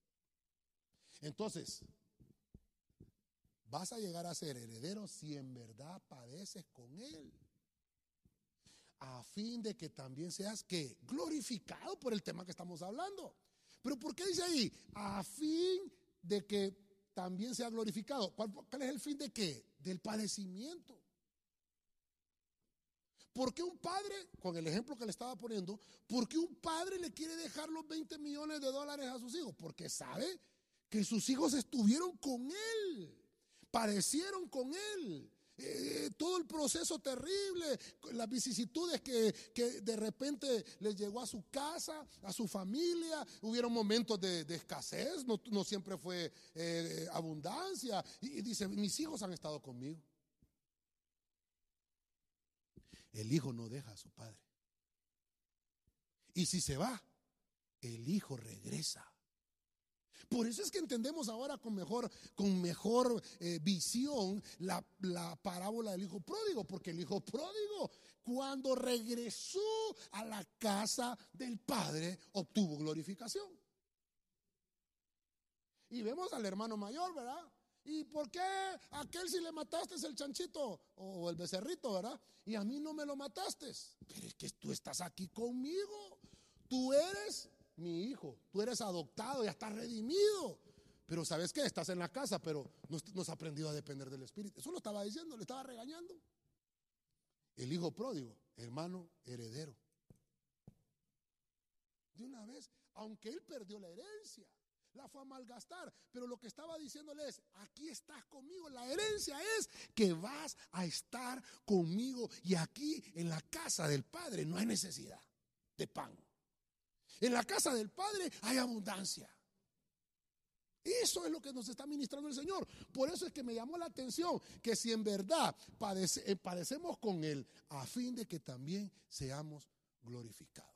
Entonces, vas a llegar a ser heredero si en verdad padeces con Él. A fin de que también seas que glorificado por el tema que estamos hablando. Pero ¿por qué dice ahí? A fin de que también sea glorificado. ¿Cuál, cuál es el fin de qué? Del padecimiento. ¿Por qué un padre, con el ejemplo que le estaba poniendo, por qué un padre le quiere dejar los 20 millones de dólares a sus hijos? Porque sabe que sus hijos estuvieron con él, padecieron con él. Eh, todo el proceso terrible, las vicisitudes que, de repente les llegó a su casa, a su familia, hubieron momentos de, escasez, no, siempre fue eh, abundancia. y dice, mis hijos han estado conmigo. El hijo no deja a su padre. Y si se va, el hijo regresa. Por eso es que entendemos ahora con mejor, con mejor eh, visión la, la parábola del hijo pródigo, porque el hijo pródigo cuando regresó a la casa del padre obtuvo glorificación. Y vemos al hermano mayor, ¿verdad? ¿Y por qué aquel si le mataste el chanchito o el becerrito, verdad? Y a mí no me lo mataste. Pero es que tú estás aquí conmigo. Tú eres mi hijo. Tú eres adoptado, ya estás redimido. Pero ¿sabes qué? Estás en la casa, pero no, no has aprendido a depender del Espíritu. Eso lo estaba diciendo, le estaba regañando. El hijo pródigo, hermano heredero. De una vez, aunque él perdió la herencia la fue a malgastar. Pero lo que estaba diciéndole es, aquí estás conmigo. La herencia es que vas a estar conmigo. Y aquí en la casa del Padre no hay necesidad de pan. En la casa del Padre hay abundancia. Eso es lo que nos está ministrando el Señor. Por eso es que me llamó la atención que si en verdad eh, padecemos con Él, a fin de que también seamos glorificados.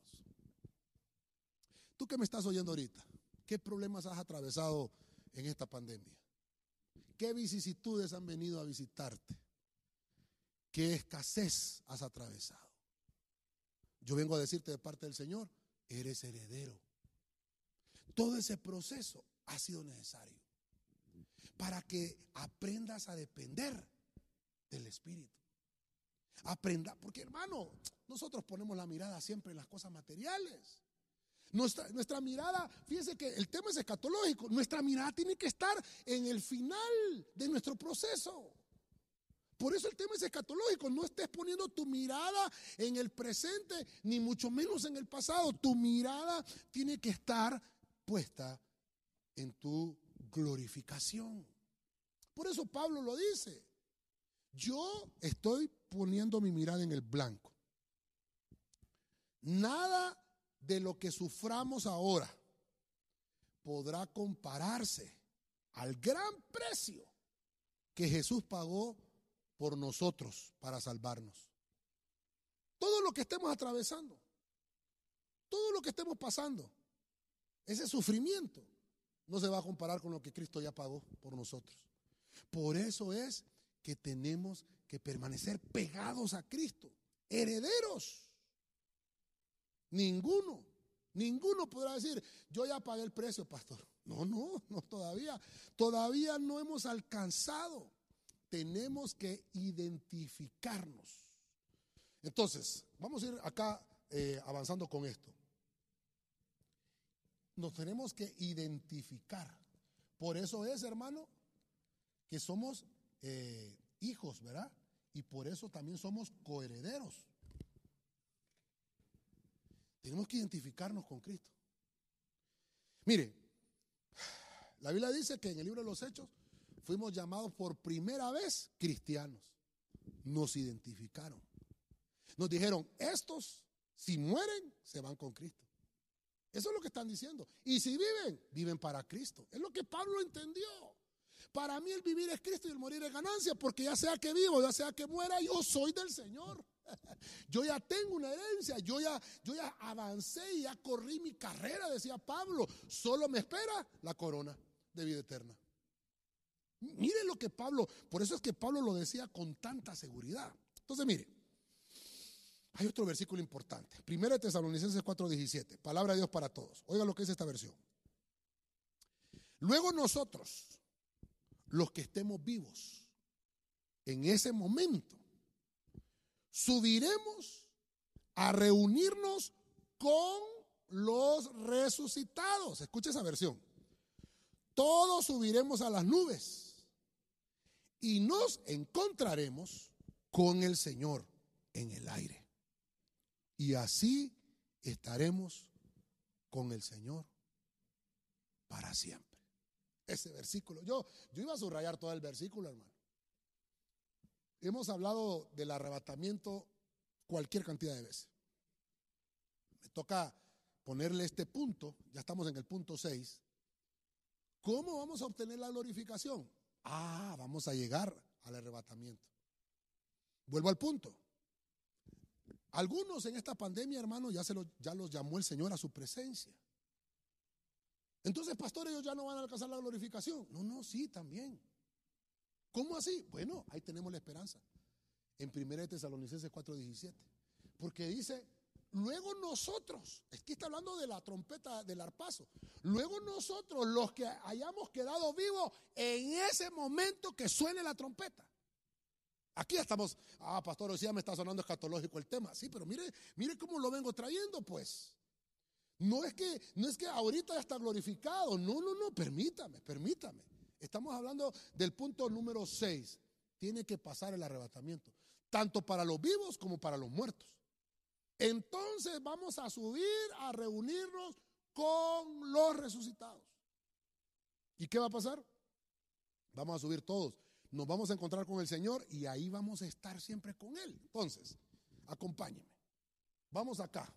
Tú que me estás oyendo ahorita, ¿Qué problemas has atravesado en esta pandemia? ¿Qué vicisitudes han venido a visitarte? ¿Qué escasez has atravesado? Yo vengo a decirte de parte del Señor, eres heredero. Todo ese proceso ha sido necesario para que aprendas a depender del Espíritu. Aprenda, porque hermano, nosotros ponemos la mirada siempre en las cosas materiales. Nuestra, nuestra, mirada, fíjense que el tema es escatológico, nuestra mirada tiene que estar en el final de nuestro proceso. Por eso el tema es escatológico, no estés poniendo tu mirada en el presente, ni mucho menos en el pasado. Tu mirada tiene que estar puesta en tu glorificación. Por eso Pablo lo dice. Yo estoy poniendo mi mirada en el blanco. Nada de lo que suframos ahora podrá compararse al gran precio que Jesús pagó por nosotros para salvarnos. Todo lo que estemos atravesando, todo lo que estemos pasando, ese sufrimiento no se va a comparar con lo que Cristo ya pagó por nosotros. Por eso es que tenemos que permanecer pegados a Cristo, herederos. Ninguno, ninguno podrá decir, yo ya pagué el precio, pastor. No, no, no todavía. Todavía no hemos alcanzado. Tenemos que identificarnos. Entonces, vamos a ir acá eh, avanzando con esto. Nos tenemos que identificar. Por eso es, hermano, que somos eh, hijos, ¿verdad? Y por eso también somos coherederos. Tenemos que identificarnos con Cristo. Mire, la Biblia dice que en el libro de los Hechos fuimos llamados por primera vez cristianos. Nos identificaron. Nos dijeron, estos, si mueren, se van con Cristo. Eso es lo que están diciendo. Y si viven, viven para Cristo. Es lo que Pablo entendió. Para mí el vivir es Cristo y el morir es ganancia, porque ya sea que vivo, ya sea que muera, yo soy del Señor. Yo ya tengo una herencia, yo ya, yo ya avancé y ya corrí mi carrera, decía Pablo. Solo me espera la corona de vida eterna. Miren lo que Pablo, por eso es que Pablo lo decía con tanta seguridad. Entonces, mire, hay otro versículo importante. Primero de Tesalonicenses 4:17, palabra de Dios para todos. Oiga lo que es esta versión. Luego nosotros, los que estemos vivos, en ese momento, subiremos a reunirnos con los resucitados. Escucha esa versión. Todos subiremos a las nubes y nos encontraremos con el Señor en el aire. Y así estaremos con el Señor para siempre ese versículo. Yo, yo iba a subrayar todo el versículo, hermano. Hemos hablado del arrebatamiento cualquier cantidad de veces. Me toca ponerle este punto, ya estamos en el punto 6. ¿Cómo vamos a obtener la glorificación? Ah, vamos a llegar al arrebatamiento. Vuelvo al punto. Algunos en esta pandemia, hermano, ya, se ya los llamó el Señor a su presencia. Entonces, pastor, ellos ya no van a alcanzar la glorificación. No, no, sí, también. ¿Cómo así? Bueno, ahí tenemos la esperanza. En 1 Tesalonicenses 4:17. Porque dice, luego nosotros, es que está hablando de la trompeta del arpazo, luego nosotros, los que hayamos quedado vivos en ese momento que suene la trompeta. Aquí estamos, ah, pastor, hoy ya me está sonando escatológico el tema. Sí, pero mire, mire cómo lo vengo trayendo, pues. No es que, no es que ahorita ya está glorificado. No, no, no, permítame, permítame. Estamos hablando del punto número 6. Tiene que pasar el arrebatamiento, tanto para los vivos como para los muertos. Entonces vamos a subir a reunirnos con los resucitados. ¿Y qué va a pasar? Vamos a subir todos. Nos vamos a encontrar con el Señor y ahí vamos a estar siempre con Él. Entonces, acompáñeme. Vamos acá.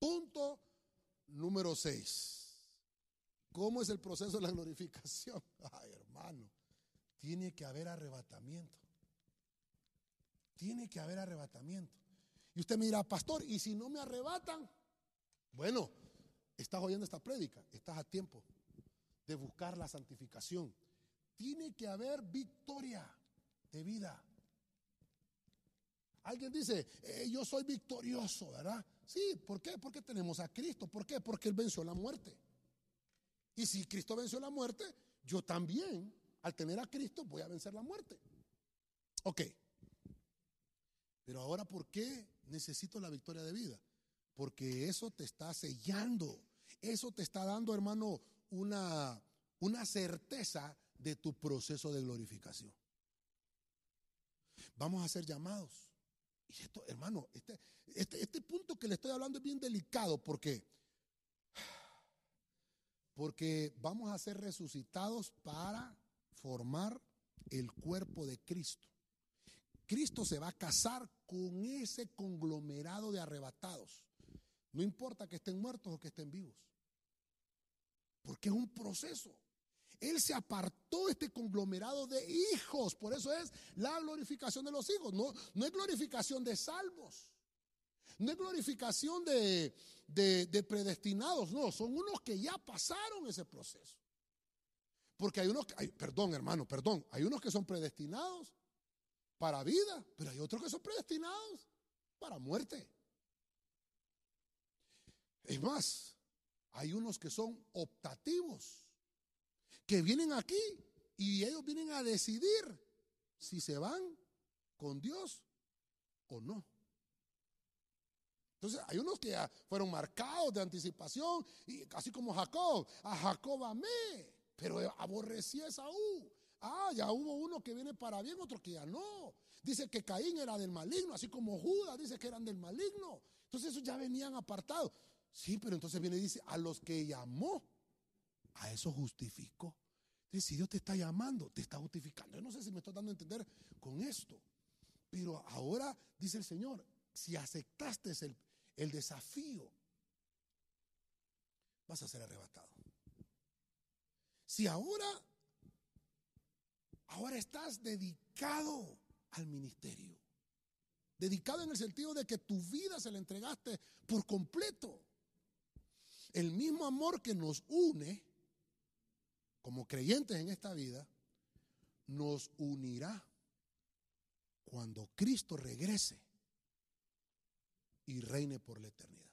Punto Número 6. ¿Cómo es el proceso de la glorificación? Ay, hermano, tiene que haber arrebatamiento. Tiene que haber arrebatamiento. Y usted me dirá, pastor, ¿y si no me arrebatan? Bueno, estás oyendo esta prédica, estás a tiempo de buscar la santificación. Tiene que haber victoria de vida. Alguien dice, eh, yo soy victorioso, ¿verdad? Sí, ¿por qué? Porque tenemos a Cristo. ¿Por qué? Porque Él venció la muerte. Y si Cristo venció la muerte, yo también, al tener a Cristo, voy a vencer la muerte. Ok. Pero ahora, ¿por qué necesito la victoria de vida? Porque eso te está sellando. Eso te está dando, hermano, una, una certeza de tu proceso de glorificación. Vamos a ser llamados. Y esto, hermano, este, este, este punto que le estoy hablando es bien delicado porque, porque vamos a ser resucitados para formar el cuerpo de Cristo. Cristo se va a casar con ese conglomerado de arrebatados. No importa que estén muertos o que estén vivos. Porque es un proceso. Él se apartó este conglomerado de hijos. Por eso es la glorificación de los hijos. No, no es glorificación de salvos. No es glorificación de, de, predestinados. No, son unos que ya pasaron ese proceso. Porque hay unos, que, perdón hermano, perdón, hay unos que son predestinados para vida, pero hay otros que son predestinados para muerte. Es más, hay unos que son optativos que vienen aquí y ellos vienen a decidir si se van con Dios o no. Entonces hay unos que fueron marcados de anticipación, y así como Jacob, a Jacob amé, pero aborrecí a Esaú. Ah, ya hubo uno que viene para bien, otro que ya no. Dice que Caín era del maligno, así como Judas dice que eran del maligno. Entonces esos ya venían apartados. Sí, pero entonces viene y dice, a los que llamó, a eso justificó. Entonces, si Dios te está llamando, te está justificando. Yo no sé si me estoy dando a entender con esto. Pero ahora dice el Señor, si aceptaste el, el desafío, vas a ser arrebatado. Si ahora, ahora estás dedicado al ministerio, dedicado en el sentido de que tu vida se la entregaste por completo. El mismo amor que nos une como creyentes en esta vida, nos unirá cuando Cristo regrese y reine por la eternidad.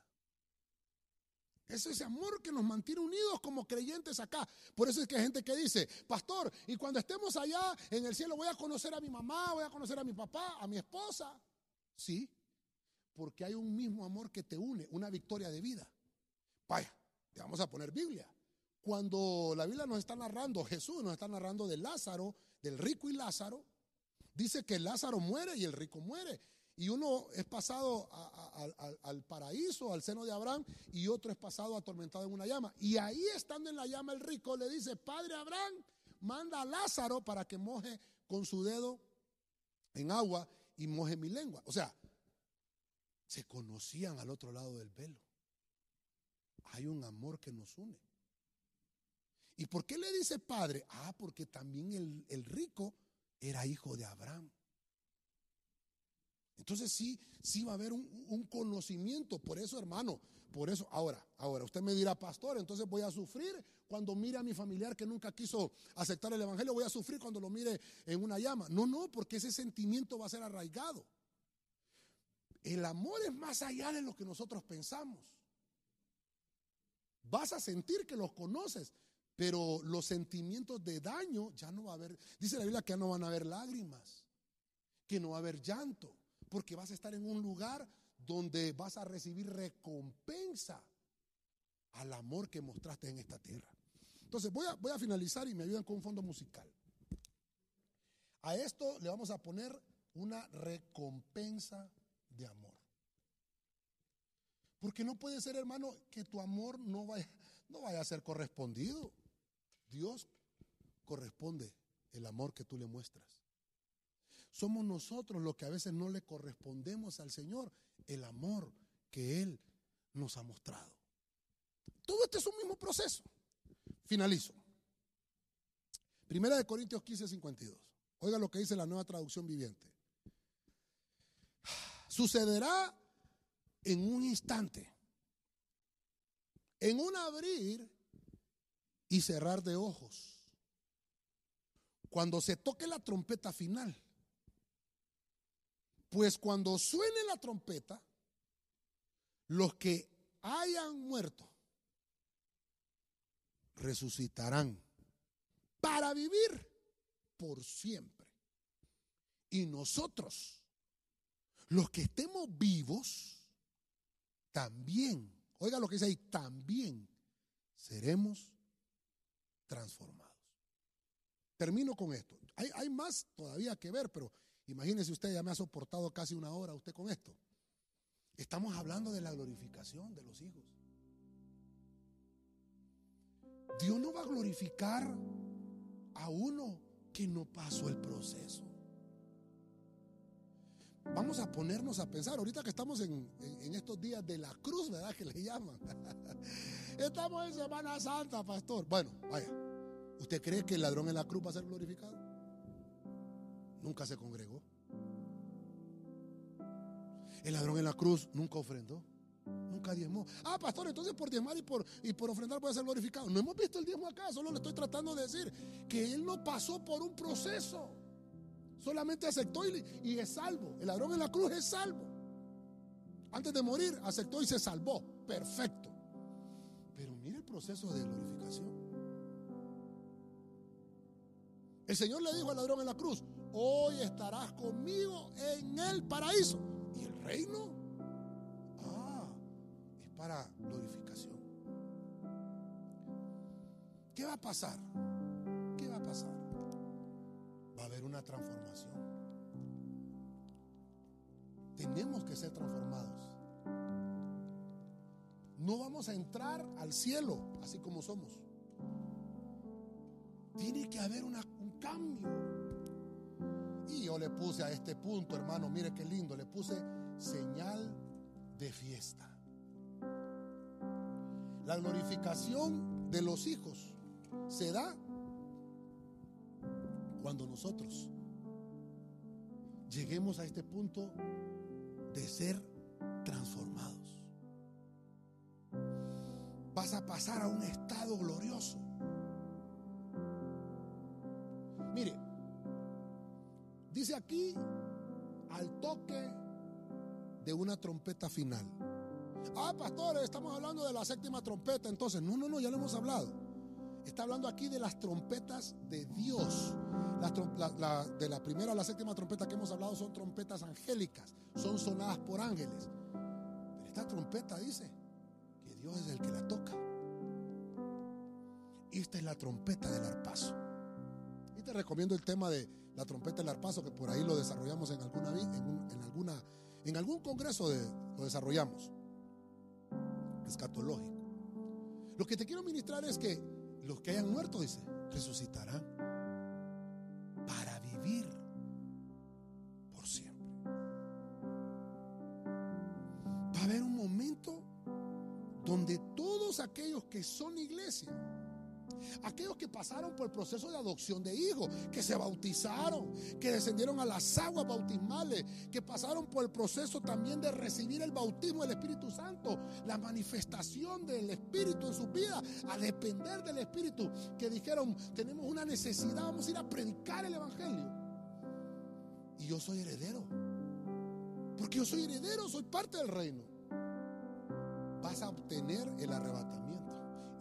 Es ese amor que nos mantiene unidos como creyentes acá. Por eso es que hay gente que dice, pastor, y cuando estemos allá en el cielo voy a conocer a mi mamá, voy a conocer a mi papá, a mi esposa. Sí, porque hay un mismo amor que te une, una victoria de vida. Vaya, te vamos a poner Biblia. Cuando la Biblia nos está narrando, Jesús nos está narrando de Lázaro, del rico y Lázaro, dice que Lázaro muere y el rico muere. Y uno es pasado al paraíso, al seno de Abraham, y otro es pasado atormentado en una llama. Y ahí estando en la llama el rico le dice, Padre Abraham, manda a Lázaro para que moje con su dedo en agua y moje mi lengua. O sea, se conocían al otro lado del velo. Hay un amor que nos une. ¿Y por qué le dice padre? Ah, porque también el, rico era hijo de Abraham. Entonces sí, sí va a haber un, conocimiento. Por eso, hermano, por eso, ahora, ahora, usted me dirá, pastor, entonces voy a sufrir cuando mire a mi familiar que nunca quiso aceptar el Evangelio, voy a sufrir cuando lo mire en una llama. No, no, porque ese sentimiento va a ser arraigado. El amor es más allá de lo que nosotros pensamos. Vas a sentir que los conoces, pero los sentimientos de daño ya no va a haber. Dice la Biblia que ya no van a haber lágrimas, que no va a haber llanto, porque vas a estar en un lugar donde vas a recibir recompensa al amor que mostraste en esta tierra. Entonces voy a, voy a finalizar y me ayudan con un fondo musical. A esto le vamos a poner una recompensa de amor. Porque no puede ser, hermano, que tu amor no vaya, no vaya a ser correspondido. Dios corresponde el amor que tú le muestras. Somos nosotros los que a veces no le correspondemos al Señor el amor que Él nos ha mostrado. Todo este es un mismo proceso. Finalizo. Primera de Corintios 15, 52. Oiga lo que dice la nueva traducción viviente. Sucederá en un instante, en un abrir y cerrar de ojos. Cuando se toque la trompeta final. Pues cuando suene la trompeta, los que hayan muerto resucitarán para vivir por siempre. Y nosotros, los que estemos vivos, también, oiga lo que dice ahí, también seremos transformados. Termino con esto. Hay, hay más todavía que ver, pero imagínese usted, ya me ha soportado casi una hora usted con esto. Estamos hablando de la glorificación de los hijos. Dios no va a glorificar a uno que no pasó el proceso. Vamos a ponernos a pensar, ahorita que estamos en, estos días de la cruz, ¿verdad? Que le llaman. estamos en Semana Santa, pastor. Bueno, vaya. ¿Usted cree que el ladrón en la cruz va a ser glorificado? Nunca se congregó. El ladrón en la cruz nunca ofrendó. Nunca diezmó. Ah, pastor, entonces por diezmar y por, y por ofrendar puede ser glorificado. No hemos visto el diezmo acá, solo le estoy tratando de decir que él no pasó por un proceso. Solamente aceptó y, y es salvo. El ladrón en la cruz es salvo. Antes de morir, aceptó y se salvó. Perfecto. Pero mire el proceso de glorificación. El Señor le dijo al ladrón en la cruz, hoy estarás conmigo en el paraíso. Y el reino para glorificación. ¿Qué va a pasar? ¿Qué va a pasar? Va a haber una transformación. Tenemos que ser transformados. No vamos a entrar al cielo así como somos. Tiene que haber un cambio. Y yo le puse a este punto, hermano, mire qué lindo, le puse señal de fiesta. La glorificación de los hijos se da cuando nosotros lleguemos a este punto de ser transformados. Vas a pasar a un estado glorioso. Aquí al toque de una trompeta final. Ah, pastores, estamos hablando de la séptima trompeta. Entonces, no, no, no, ya lo hemos hablado. Está hablando aquí de las trompetas de Dios. de la primera a la séptima trompeta que hemos hablado son trompetas angélicas, son sonadas por ángeles. Pero esta trompeta dice que Dios es el que la toca. Esta es la trompeta del arpazo. Y te recomiendo el tema de la trompeta del arpazo, que por ahí lo desarrollamos en alguna, en, alguna, en algún congreso lo desarrollamos escatológico. Lo que te quiero ministrar es que los que hayan muerto, dice, resucitarán para vivir por siempre. Va a haber un momento donde todos aquellos que son iglesia, Aquellos que pasaron por el proceso de adopción de hijos, que se bautizaron, que descendieron a las aguas bautismales, que pasaron por el proceso también de recibir el bautismo del Espíritu Santo, la manifestación del Espíritu en su vida, a depender del Espíritu, que dijeron, tenemos una necesidad, vamos a ir a predicar el Evangelio. Y yo soy heredero. Porque yo soy heredero, soy parte del reino. Vas a obtener el arrebatamiento.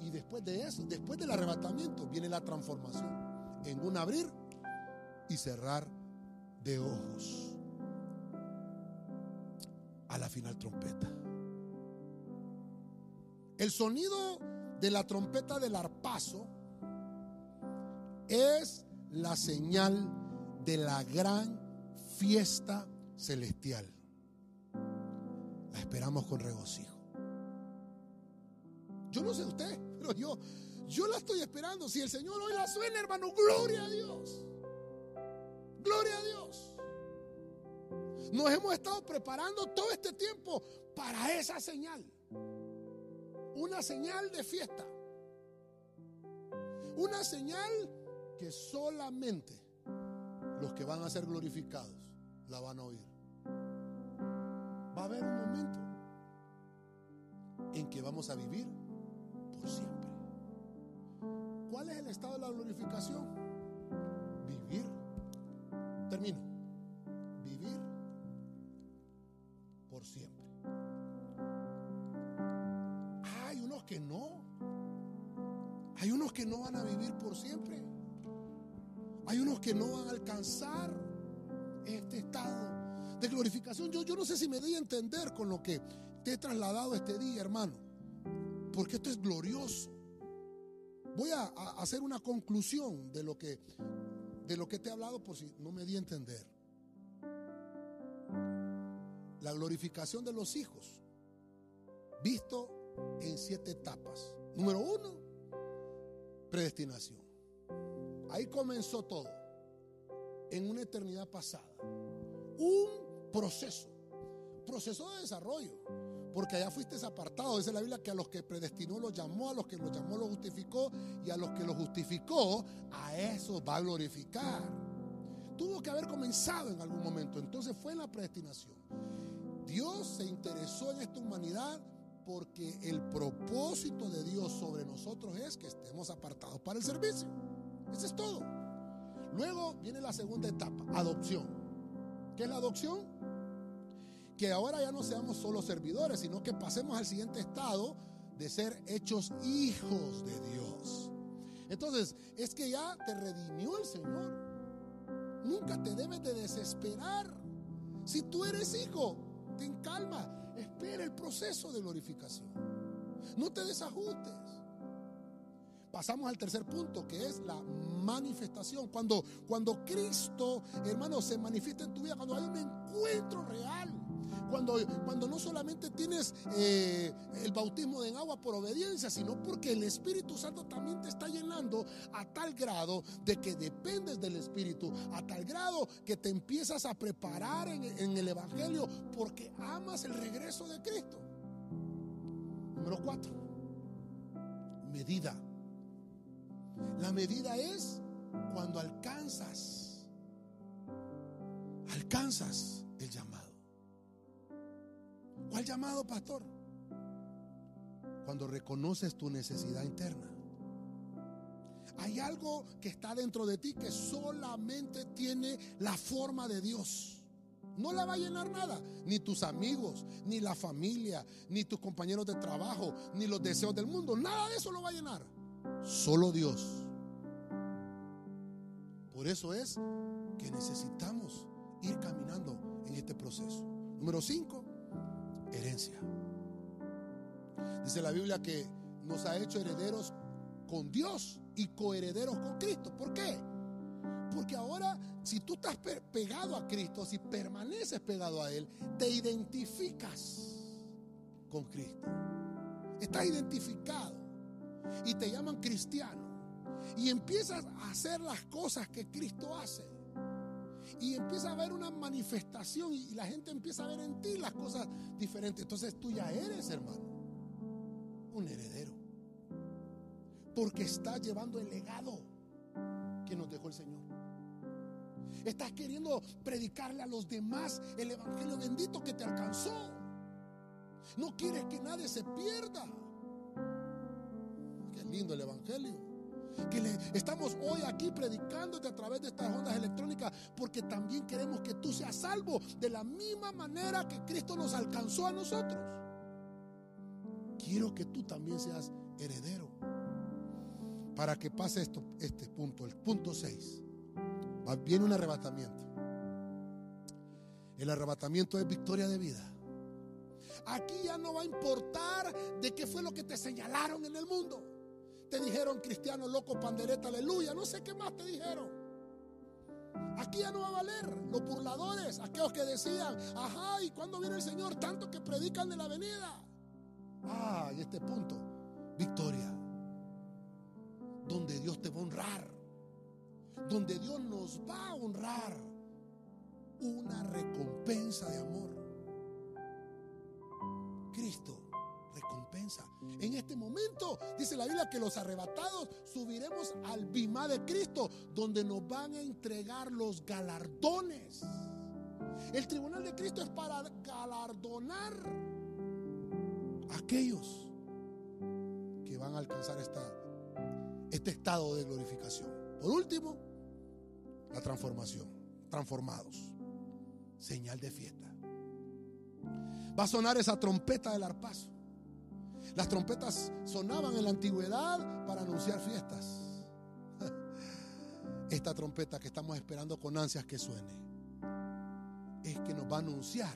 Y después de eso, después del arrebatamiento, viene la transformación en un abrir y cerrar de ojos. A la final trompeta. El sonido de la trompeta del arpazo es la señal de la gran fiesta celestial. La esperamos con regocijo. Yo no sé usted, pero yo, yo la estoy esperando. Si el Señor hoy la suena, hermano, gloria a Dios. Gloria a Dios. Nos hemos estado preparando todo este tiempo para esa señal. Una señal de fiesta. Una señal que solamente los que van a ser glorificados la van a oír. Va a haber un momento en que vamos a vivir siempre. ¿Cuál es el estado de la glorificación? Vivir. Termino. Vivir por siempre. Hay unos que no. Hay unos que no van a vivir por siempre. Hay unos que no van a alcanzar este estado de glorificación. Yo, yo no sé si me di a entender con lo que te he trasladado este día, hermano. Porque esto es glorioso. Voy a, hacer una conclusión de lo que de lo que te he hablado por si no me di a entender. La glorificación de los hijos, visto en siete etapas. Número uno, predestinación. Ahí comenzó todo, en una eternidad pasada. Un proceso, proceso de desarrollo, porque allá fuiste apartado. Dice la Biblia que a los que predestinó los llamó, a los que los llamó los justificó, y a los que los justificó, a eso va a glorificar. Tuvo que haber comenzado en algún momento, entonces fue la predestinación. Dios se interesó en esta humanidad porque el propósito de Dios sobre nosotros es que estemos apartados para el servicio. Eso es todo. Luego viene la segunda etapa, adopción. ¿Qué es la adopción? Que ahora ya no seamos solo servidores, sino que pasemos al siguiente estado de ser hechos hijos de Dios. Entonces, es que ya te redimió el Señor. Nunca te debes de desesperar. Si tú eres hijo, ten calma Espera el proceso de glorificación. No te desajustes. Pasamos al tercer punto, que es la manifestación. Cuando, cuando Cristo, hermano, se manifiesta en tu vida, cuando hay un encuentro real cuando, cuando no solamente tienes eh, el bautismo en agua por obediencia, sino porque el Espíritu Santo también te está llenando a tal grado de que dependes del Espíritu, a tal grado que te empiezas a preparar en, en el Evangelio porque amas el regreso de Cristo. Número cuatro, medida. La medida es cuando alcanzas, alcanzas el llamado. ¿Cuál llamado, pastor? Cuando reconoces tu necesidad interna. Hay algo que está dentro de ti que solamente tiene la forma de Dios. No la va a llenar nada, ni tus amigos, ni la familia, ni tus compañeros de trabajo, ni los deseos del mundo. Nada de eso lo va a llenar. Solo Dios. Por eso es que necesitamos ir caminando en este proceso. Número 5 herencia. Dice la Biblia que nos ha hecho herederos con Dios y coherederos con Cristo. ¿Por qué? Porque ahora, si tú estás pegado a Cristo, si permaneces pegado a Él, te identificas con Cristo. Estás identificado y te llaman cristiano. Y empiezas a hacer las cosas que Cristo hace y empieza a haber una manifestación y la gente empieza a ver en ti las cosas diferentes. Entonces tú ya eres, hermano, un heredero. Porque estás llevando el legado que nos dejó el Señor. Estás queriendo predicarle a los demás el evangelio bendito que te alcanzó. No quieres que nadie se pierda. Qué lindo el evangelio que le estamos hoy aquí predicándote a través de estas ondas electrónicas porque también queremos que tú seas salvo de la misma manera que Cristo nos alcanzó a nosotros. Quiero que tú también seas heredero. Para que pase esto, este punto, el punto 6. Viene un arrebatamiento. El arrebatamiento es victoria de vida. Aquí ya no va a importar de qué fue lo que te señalaron en el mundo. Te dijeron cristiano, loco, pandereta, aleluya. No sé qué más te dijeron. Aquí ya no va a valer los burladores, aquellos que decían, ajá, ¿y cuándo viene el Señor? Tanto que predican de la venida. Ah, y este punto, victoria. Donde Dios te va a honrar. Donde Dios nos va a honrar. Una recompensa de amor. Cristo En este momento dice la Biblia que los arrebatados subiremos al bimá de Cristo, donde nos van a entregar los galardones. El tribunal de Cristo es para galardonar a aquellos que van a alcanzar esta, este estado de glorificación. Por último, la transformación. Transformados. Señal de fiesta. Va a sonar esa trompeta del arpazo. Las trompetas sonaban en la antigüedad para anunciar fiestas. Esta trompeta que estamos esperando con ansias que suene es que nos va a anunciar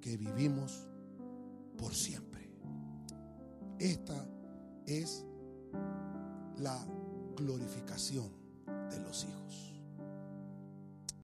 que vivimos por siempre. Esta es la glorificación de los hijos.